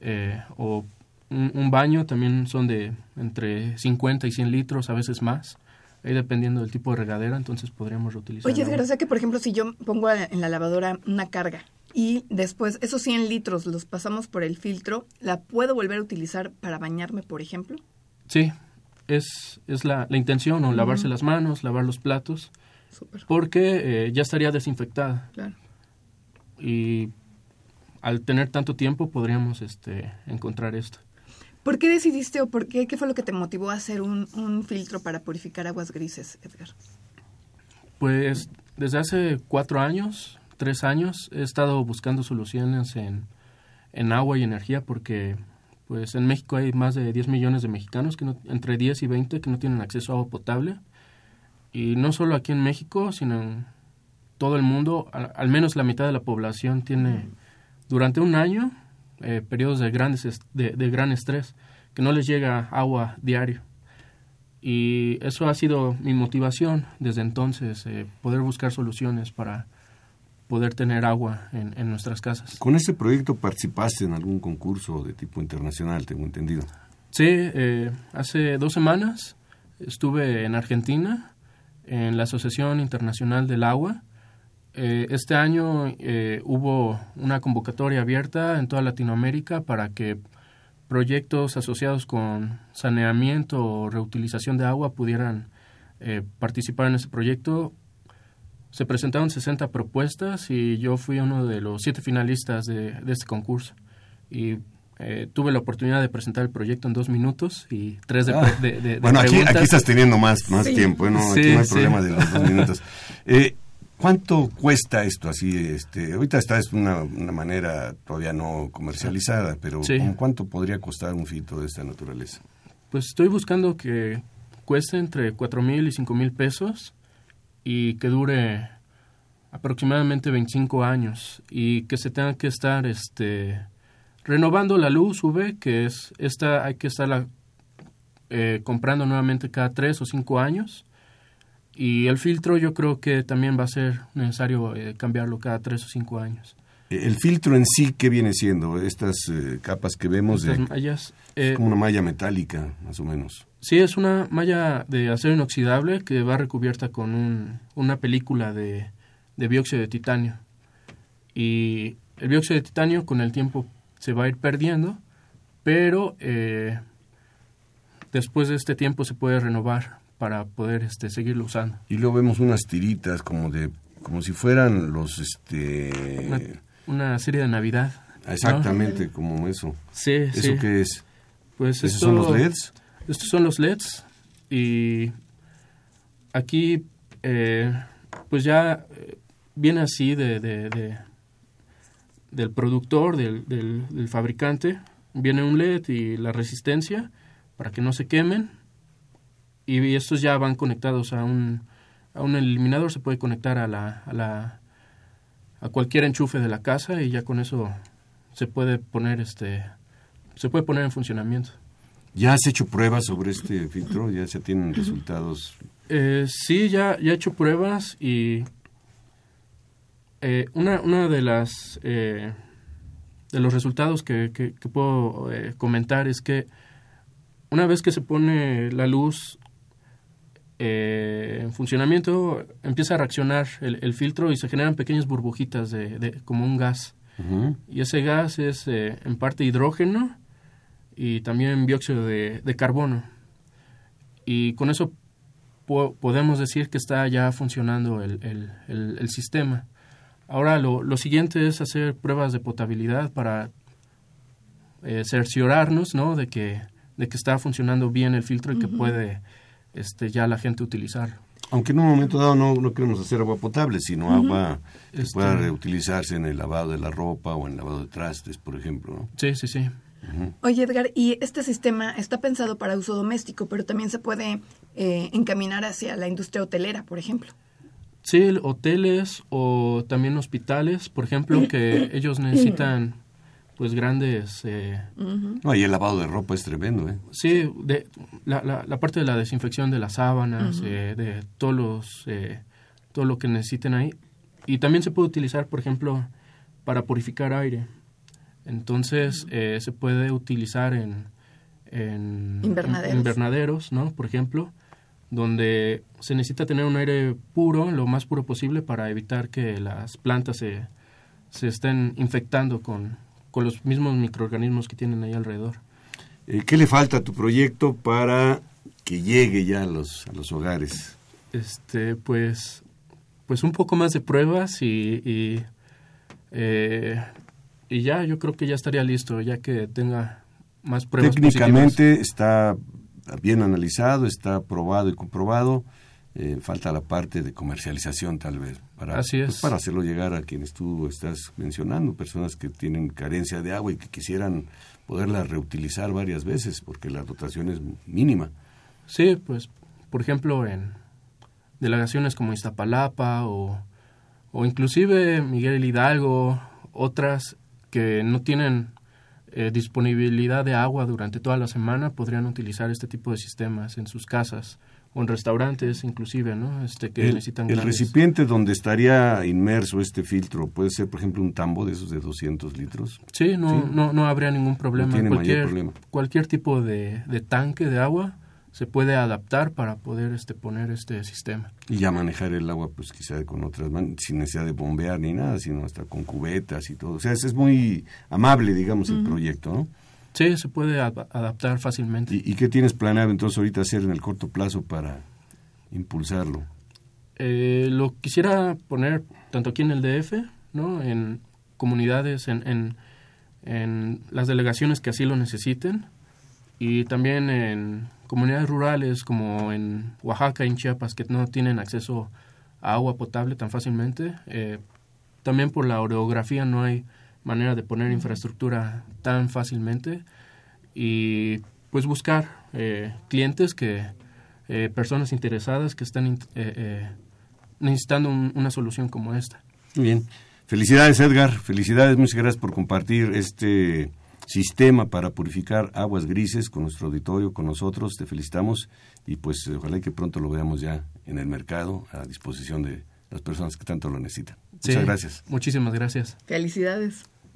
Eh, o un, baño también son de entre 50 y 100 litros, a veces más, ahí dependiendo del tipo de regadera, entonces podríamos reutilizar.
Oye, Edgar, o sea que, por ejemplo, si yo pongo en la lavadora una carga y después esos 100 litros los pasamos por el filtro, ¿la puedo volver a utilizar para bañarme, por ejemplo?
Sí, es, es la, la intención, o lavarse las manos, lavar los platos, porque eh, ya estaría desinfectada.
Claro.
Y al tener tanto tiempo podríamos este, encontrar esto.
¿Por qué decidiste o por qué, qué fue lo que te motivó a hacer un, un filtro para purificar aguas grises, Edgar?
Pues desde hace cuatro años, tres años, he estado buscando soluciones en, en agua y energía porque pues en México hay más de 10 millones de mexicanos, que no, entre 10 y 20, que no tienen acceso a agua potable. Y no solo aquí en México, sino en todo el mundo, al, al menos la mitad de la población tiene durante un año eh, periodos de, grandes de, de, gran estrés, que no les llega agua diario. Y eso ha sido mi motivación desde entonces, eh, poder buscar soluciones para poder tener agua en, en, nuestras casas.
¿Con ese proyecto participaste en algún concurso de tipo internacional, tengo entendido?
Sí, eh, hace dos semanas estuve en Argentina, en la Asociación Internacional del Agua. Eh, este año eh, hubo una convocatoria abierta en toda Latinoamérica para que proyectos asociados con saneamiento o reutilización de agua pudieran eh, participar en ese proyecto. Se presentaron 60 propuestas y yo fui uno de los siete finalistas de, de este concurso. Y eh, tuve la oportunidad de presentar el proyecto en dos minutos y tres de,
ah,
de, de
Bueno, aquí,
preguntas.
aquí, estás teniendo más, más
Sí.
tiempo, ¿no?
Sí,
aquí no hay
sí.
problema de los dos minutos. Eh, ¿Cuánto cuesta esto así? Este, ahorita está es una, una manera todavía no comercializada, pero
Sí.
¿con ¿cuánto podría costar un filtro de esta naturaleza?
Pues estoy buscando que cueste entre cuatro mil y cinco mil pesos y que dure aproximadamente 25 años y que se tenga que estar este renovando la luz UV que es esta hay que estarla eh, comprando nuevamente cada tres o cinco años. Y el filtro yo creo que también va a ser necesario eh, cambiarlo cada tres o cinco años
El filtro en sí, ¿qué viene siendo? Estas eh, capas que vemos
Estas
de,
mallas,
es
eh,
como una malla metálica, más o menos.
Sí, es una malla de acero inoxidable que va recubierta con un, una película de, de dióxido de titanio. Y el dióxido de titanio con el tiempo se va a ir perdiendo, pero eh, después de este tiempo se puede renovar para poder este, seguirlo usando.
Y luego vemos unas tiritas como de como si fueran los este
Una, una serie de Navidad. ¿no?
exactamente como eso.
Sí,
¿Eso
sí.
qué es?
Pues
¿Esos
esto-
son los LEDs?
Estos son los LEDs y aquí eh, pues ya eh, viene así de, de- de- del productor, del, del- del fabricante, viene un LED y la resistencia para que no se quemen y estos ya van conectados a un, a un eliminador, se puede conectar a la, a la a cualquier enchufe de la casa y ya con eso se puede poner este se puede poner en funcionamiento.
¿Ya has hecho pruebas sobre este filtro? ¿Ya se tienen resultados?
Eh, sí, ya, ya he hecho pruebas y eh, una, una de las eh, de los resultados que, que- que puedo comentar es que una vez que se pone la luz eh, en funcionamiento empieza a reaccionar el, el filtro y se generan pequeñas burbujitas de, de- como un gas y ese gas es eh, en parte hidrógeno y también dióxido de, de carbono. Y con eso po- podemos decir que está ya funcionando el, el- el- el sistema. Ahora lo, lo siguiente es hacer pruebas de potabilidad para eh, cerciorarnos ¿no? de, que, de que está funcionando bien el filtro y que puede este, ya la gente utilizar.
Aunque en un momento dado no, no queremos hacer agua potable, sino agua que
Este-
pueda reutilizarse en el lavado de la ropa o en el lavado de trastes, por ejemplo. ¿no?
Sí, sí, sí.
Oye, Edgar, y este sistema está pensado para uso doméstico, pero también se puede eh, encaminar hacia la industria hotelera, por ejemplo.
Sí, hoteles o también hospitales, por ejemplo, que ellos necesitan pues grandes... eh,
No, y el lavado de ropa es tremendo, ¿eh?
sí, de, la, la, la parte de la desinfección de las sábanas, eh, de todos los, eh, todo lo que necesiten ahí. Y también se puede utilizar, por ejemplo, para purificar aire. Entonces, eh, se puede utilizar en, en,
Invernaderos.
en invernaderos, ¿no? Por ejemplo, donde se necesita tener un aire puro, lo más puro posible, para evitar que las plantas se, se estén infectando con, con los mismos microorganismos que tienen ahí alrededor.
Eh, ¿Qué le falta a tu proyecto para que llegue ya a los, a los hogares?
este pues pues un poco más de pruebas y y, eh, y ya yo creo que ya estaría listo ya que tenga más pruebas
Técnicamente está bien analizado, está probado y comprobado. Eh, falta la parte de comercialización tal vez para,
Así es.
pues, para hacerlo llegar a quienes tú estás mencionando, personas que tienen carencia de agua y que quisieran poderla reutilizar varias veces porque la dotación es mínima.
Sí, pues, por ejemplo, en delegaciones como Iztapalapa o, o inclusive Miguel Hidalgo, otras que no tienen eh, disponibilidad de agua durante toda la semana, podrían utilizar este tipo de sistemas en sus casas o en restaurantes inclusive, ¿no? Este, que
el,
necesitan
el
grandes-
recipiente donde estaría inmerso este filtro puede ser, por ejemplo, un tambo de esos de 200 litros.
Sí, no,
Sí.
no, no habría ningún problema.
tiene mayor
cualquier,
problema.
cualquier tipo de, de tanque de agua se puede adaptar para poder este, poner este sistema.
Y ya manejar el agua, pues quizá con otras manos, sin necesidad de bombear ni nada, sino hasta con cubetas y todo. O sea, es, es muy amable, digamos, el proyecto, ¿no?
Sí, se puede ad- adaptar fácilmente.
¿Y, y qué tienes planeado entonces ahorita hacer en el corto plazo para impulsarlo?
Eh, lo quisiera poner tanto aquí en el DF, ¿no? En comunidades, en, en, en las delegaciones que así lo necesiten y también en comunidades rurales como en Oaxaca en Chiapas que no tienen acceso a agua potable tan fácilmente. Eh, también por la orografía no hay manera de poner infraestructura tan fácilmente y pues buscar eh, clientes que eh, personas interesadas que están eh, eh, necesitando un- una solución como esta.
Muy bien. Felicidades, Edgar. Felicidades, muchas gracias por compartir este sistema para purificar aguas grises con nuestro auditorio, con nosotros. Te felicitamos y pues ojalá que pronto lo veamos ya en el mercado a disposición de las personas que tanto lo necesitan.
Sí,
Muchas gracias.
Muchísimas gracias.
Felicidades.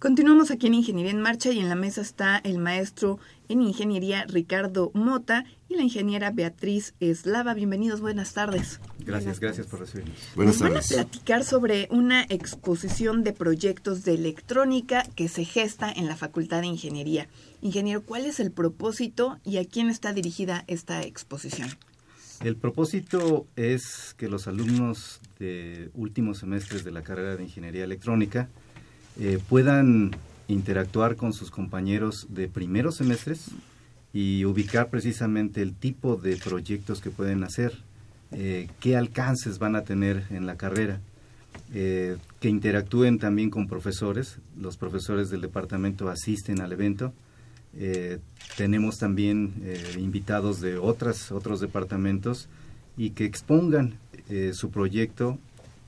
Continuamos aquí en Ingeniería en Marcha y en la mesa está el maestro en Ingeniería Ricardo Mota y la ingeniera Beatriz Eslava. Bienvenidos, buenas tardes.
Gracias, gracias por recibirnos.
Buenas
Nos van a
tardes.
platicar sobre una exposición de proyectos de electrónica que se gesta en la Facultad de Ingeniería. Ingeniero, ¿cuál es el propósito y a quién está dirigida esta exposición?
El propósito es que los alumnos de últimos semestres de la carrera de Ingeniería Electrónica eh, puedan interactuar con sus compañeros de primeros semestres y ubicar precisamente el tipo de proyectos que pueden hacer, eh, qué alcances van a tener en la carrera, eh, que interactúen también con profesores, los profesores del departamento asisten al evento, eh, tenemos también eh, invitados de otras, otros departamentos y que expongan eh, su proyecto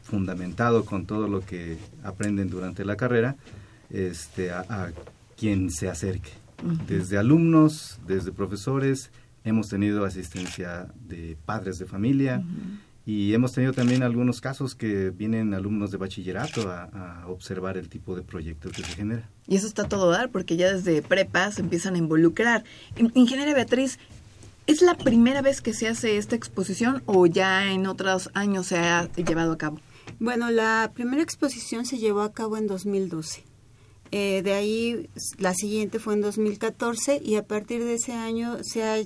fundamentado con todo lo que aprenden durante la carrera este, a, a quien se acerque. Desde alumnos, desde profesores, hemos tenido asistencia de padres de familia y hemos tenido también algunos casos que vienen alumnos de bachillerato a, a observar el tipo de proyecto que se genera.
Y eso está todo dar porque ya desde prepa se empiezan a involucrar. In- Ingeniera Beatriz, ¿es la primera vez que se hace esta exposición o ya en otros años se ha llevado a cabo?
Bueno, la primera exposición se llevó a cabo en 2012. Eh, de ahí la siguiente fue en 2014 y a partir de ese año se ha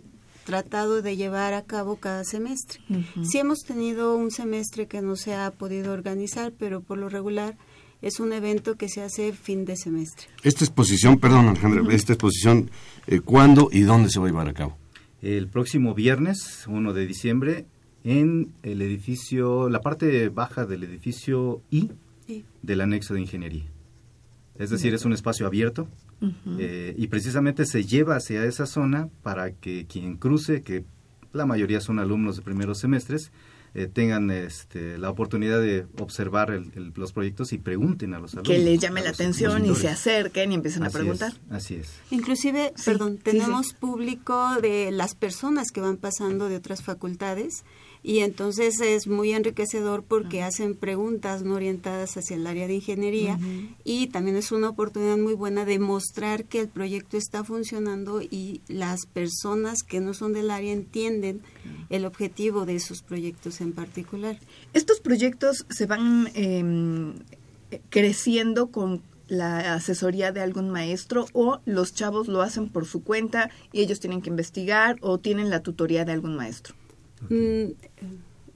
tratado de llevar a cabo cada semestre. Sí hemos tenido un semestre que no se ha podido organizar, pero por lo regular es un evento que se hace fin de semestre.
Esta exposición, perdón Alejandra, esta exposición, eh, ¿cuándo y dónde se va a llevar a cabo?
El próximo viernes, 1 de diciembre, en el edificio, la parte baja del edificio I del anexo de ingeniería. Es decir, es un espacio abierto eh, y precisamente se lleva hacia esa zona para que quien cruce, que la mayoría son alumnos de primeros semestres, eh, tengan este, la oportunidad de observar los proyectos y pregunten a los alumnos.
Que les llame la atención y se acerquen y empiecen a preguntar.
así es.
Inclusive, perdón, tenemos público de las personas que van pasando de otras facultades y entonces es muy enriquecedor porque hacen preguntas no orientadas hacia el área de ingeniería y también es una oportunidad muy buena de mostrar que el proyecto está funcionando y las personas que no son del área entienden el objetivo de esos proyectos en particular.
Estos proyectos se van em, creciendo con la asesoría de algún maestro o los chavos lo hacen por su cuenta y ellos tienen que investigar o tienen la tutoría de algún maestro.
Mm,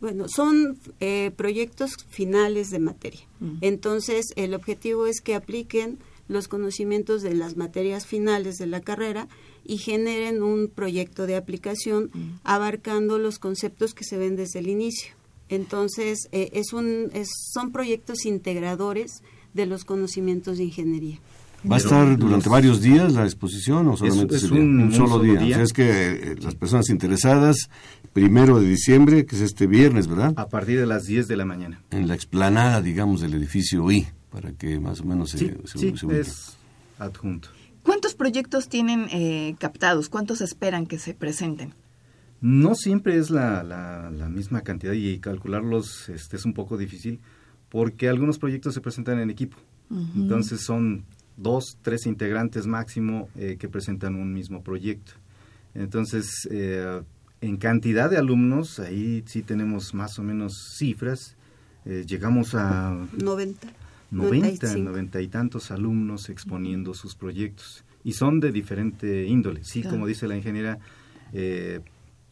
bueno, son eh, proyectos finales de materia. Mm. Entonces, el objetivo es que apliquen los conocimientos de las materias finales de la carrera y generen un proyecto de aplicación mm. abarcando los conceptos que se ven desde el inicio. Entonces, eh, es un, son proyectos integradores de los conocimientos de ingeniería.
¿Va a estar durante varios días la exposición o solamente es, un, solo, día? O sea, es que eh, las personas interesadas, primero de diciembre, que es este viernes, ¿verdad?
A partir de las 10 de la mañana.
En la explanada, digamos, del edificio I, para que más o menos se,
sí, sí, es adjunto.
¿Cuántos proyectos tienen eh, captados? ¿Cuántos esperan que se presenten?
No siempre es la, la, misma cantidad y calcularlos este, es un poco difícil porque algunos proyectos se presentan en equipo. Entonces son dos, tres integrantes máximo eh, que presentan un mismo proyecto. Entonces, eh, en cantidad de alumnos, ahí sí tenemos más o menos cifras. Eh, llegamos a
90.
90, 90 y tantos alumnos exponiendo sus proyectos. Y son de diferente índole. Sí, como dice la ingeniera,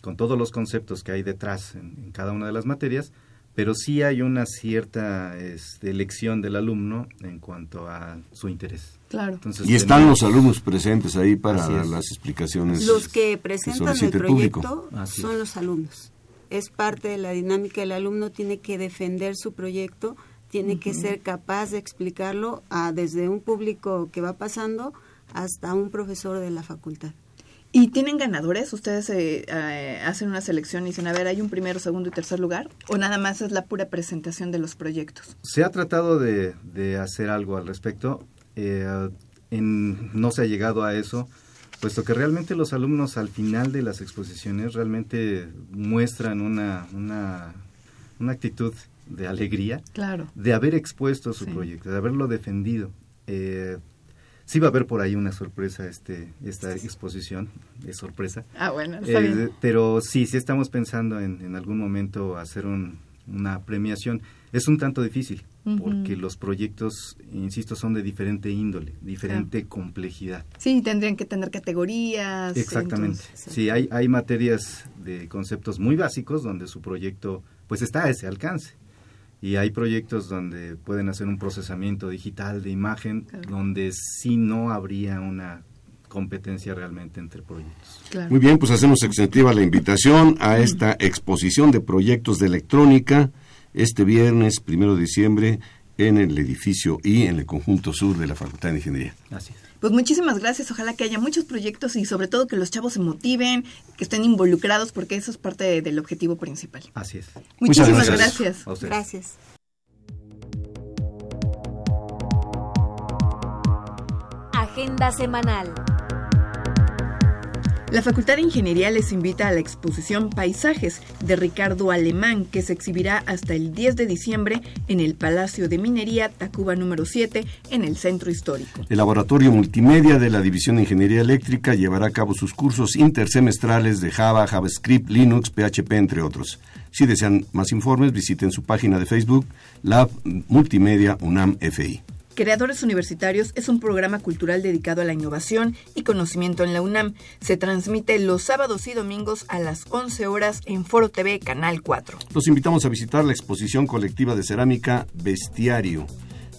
con todos los conceptos que hay detrás en cada una de las materias, pero sí hay una cierta este, elección del alumno en cuanto a su interés.
Claro.
y están los alumnos presentes ahí para las explicaciones.
Los que presentan el proyecto son los alumnos. Es parte de la dinámica. El alumno tiene que defender su proyecto, tiene que ser capaz de explicarlo a, desde un público que va pasando hasta un profesor de la facultad.
¿Y tienen ganadores? ¿Ustedes eh, eh, hacen una selección y dicen, a ver, hay un primero, segundo y tercer lugar? ¿O nada más es la pura presentación de los proyectos?
Se ha tratado de, hacer algo al respecto. Eh, no se ha llegado a eso, puesto que realmente los alumnos al final de las exposiciones realmente muestran una, una, una actitud de alegría
claro.
de haber expuesto su proyecto, de haberlo defendido. Sí va a haber por ahí una sorpresa este esta exposición es sorpresa.
Ah bueno está bien. Eh,
pero sí sí estamos pensando en, en algún momento hacer un, una premiación. Es un tanto difícil porque los proyectos insisto son de diferente índole diferente complejidad.
Sí tendrían que tener categorías
exactamente. sí hay hay materias de conceptos muy básicos donde su proyecto pues está a ese alcance y hay proyectos donde pueden hacer un procesamiento digital de imagen donde sí no habría una competencia realmente entre proyectos.
Muy bien, pues hacemos extensiva la invitación a esta exposición de proyectos de electrónica este viernes, primero de diciembre, en el edificio I, en el conjunto sur de la Facultad de Ingeniería.
Así es.
Pues muchísimas gracias, ojalá que haya muchos proyectos y sobre todo que los chavos se motiven, que estén involucrados porque eso es parte del objetivo principal.
Así es.
Muchísimas gracias.
Gracias.
Agenda semanal.
La Facultad de Ingeniería les invita a la exposición Paisajes de Ricardo Alemán, que se exhibirá hasta el 10 de diciembre en el Palacio de Minería Tacuba número 7 en el Centro Histórico.
El Laboratorio Multimedia de la División de Ingeniería Eléctrica llevará a cabo sus cursos intersemestrales de Java, JavaScript, Linux, PHP, entre otros. Si desean más informes, visiten su página de Facebook, Lab Multimedia UNAM FI.
Creadores Universitarios es un programa cultural dedicado a la innovación y conocimiento en la UNAM. Se transmite los sábados y domingos a las 11 horas en Foro TV Canal 4.
Los invitamos a visitar la exposición colectiva de cerámica Bestiario.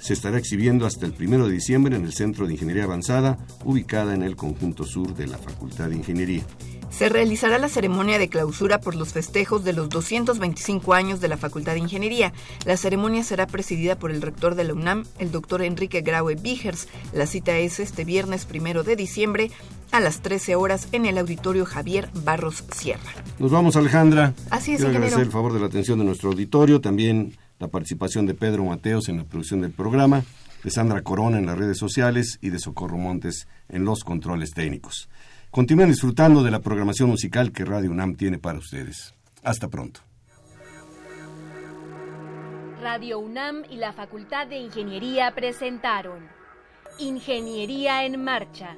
Se estará exhibiendo hasta el 1 de diciembre en el Centro de Ingeniería Avanzada, ubicada en el conjunto sur de la Facultad de Ingeniería
se realizará la ceremonia de clausura por los festejos de los 225 años de la Facultad de Ingeniería. La ceremonia será presidida por el rector de la UNAM, el doctor Enrique Graue Vigers. La cita es este viernes primero de diciembre a las 13 horas en el auditorio Javier Barros Sierra.
Nos vamos, Alejandra.
Así es,
Quiero agradecer el favor de la atención de nuestro auditorio, también la participación de Pedro Mateos en la producción del programa, de Sandra Corona en las redes sociales y de Socorro Montes en los controles técnicos. Continúen disfrutando de la programación musical que Radio UNAM tiene para ustedes. Hasta pronto.
Radio UNAM y la Facultad de Ingeniería presentaron Ingeniería en Marcha.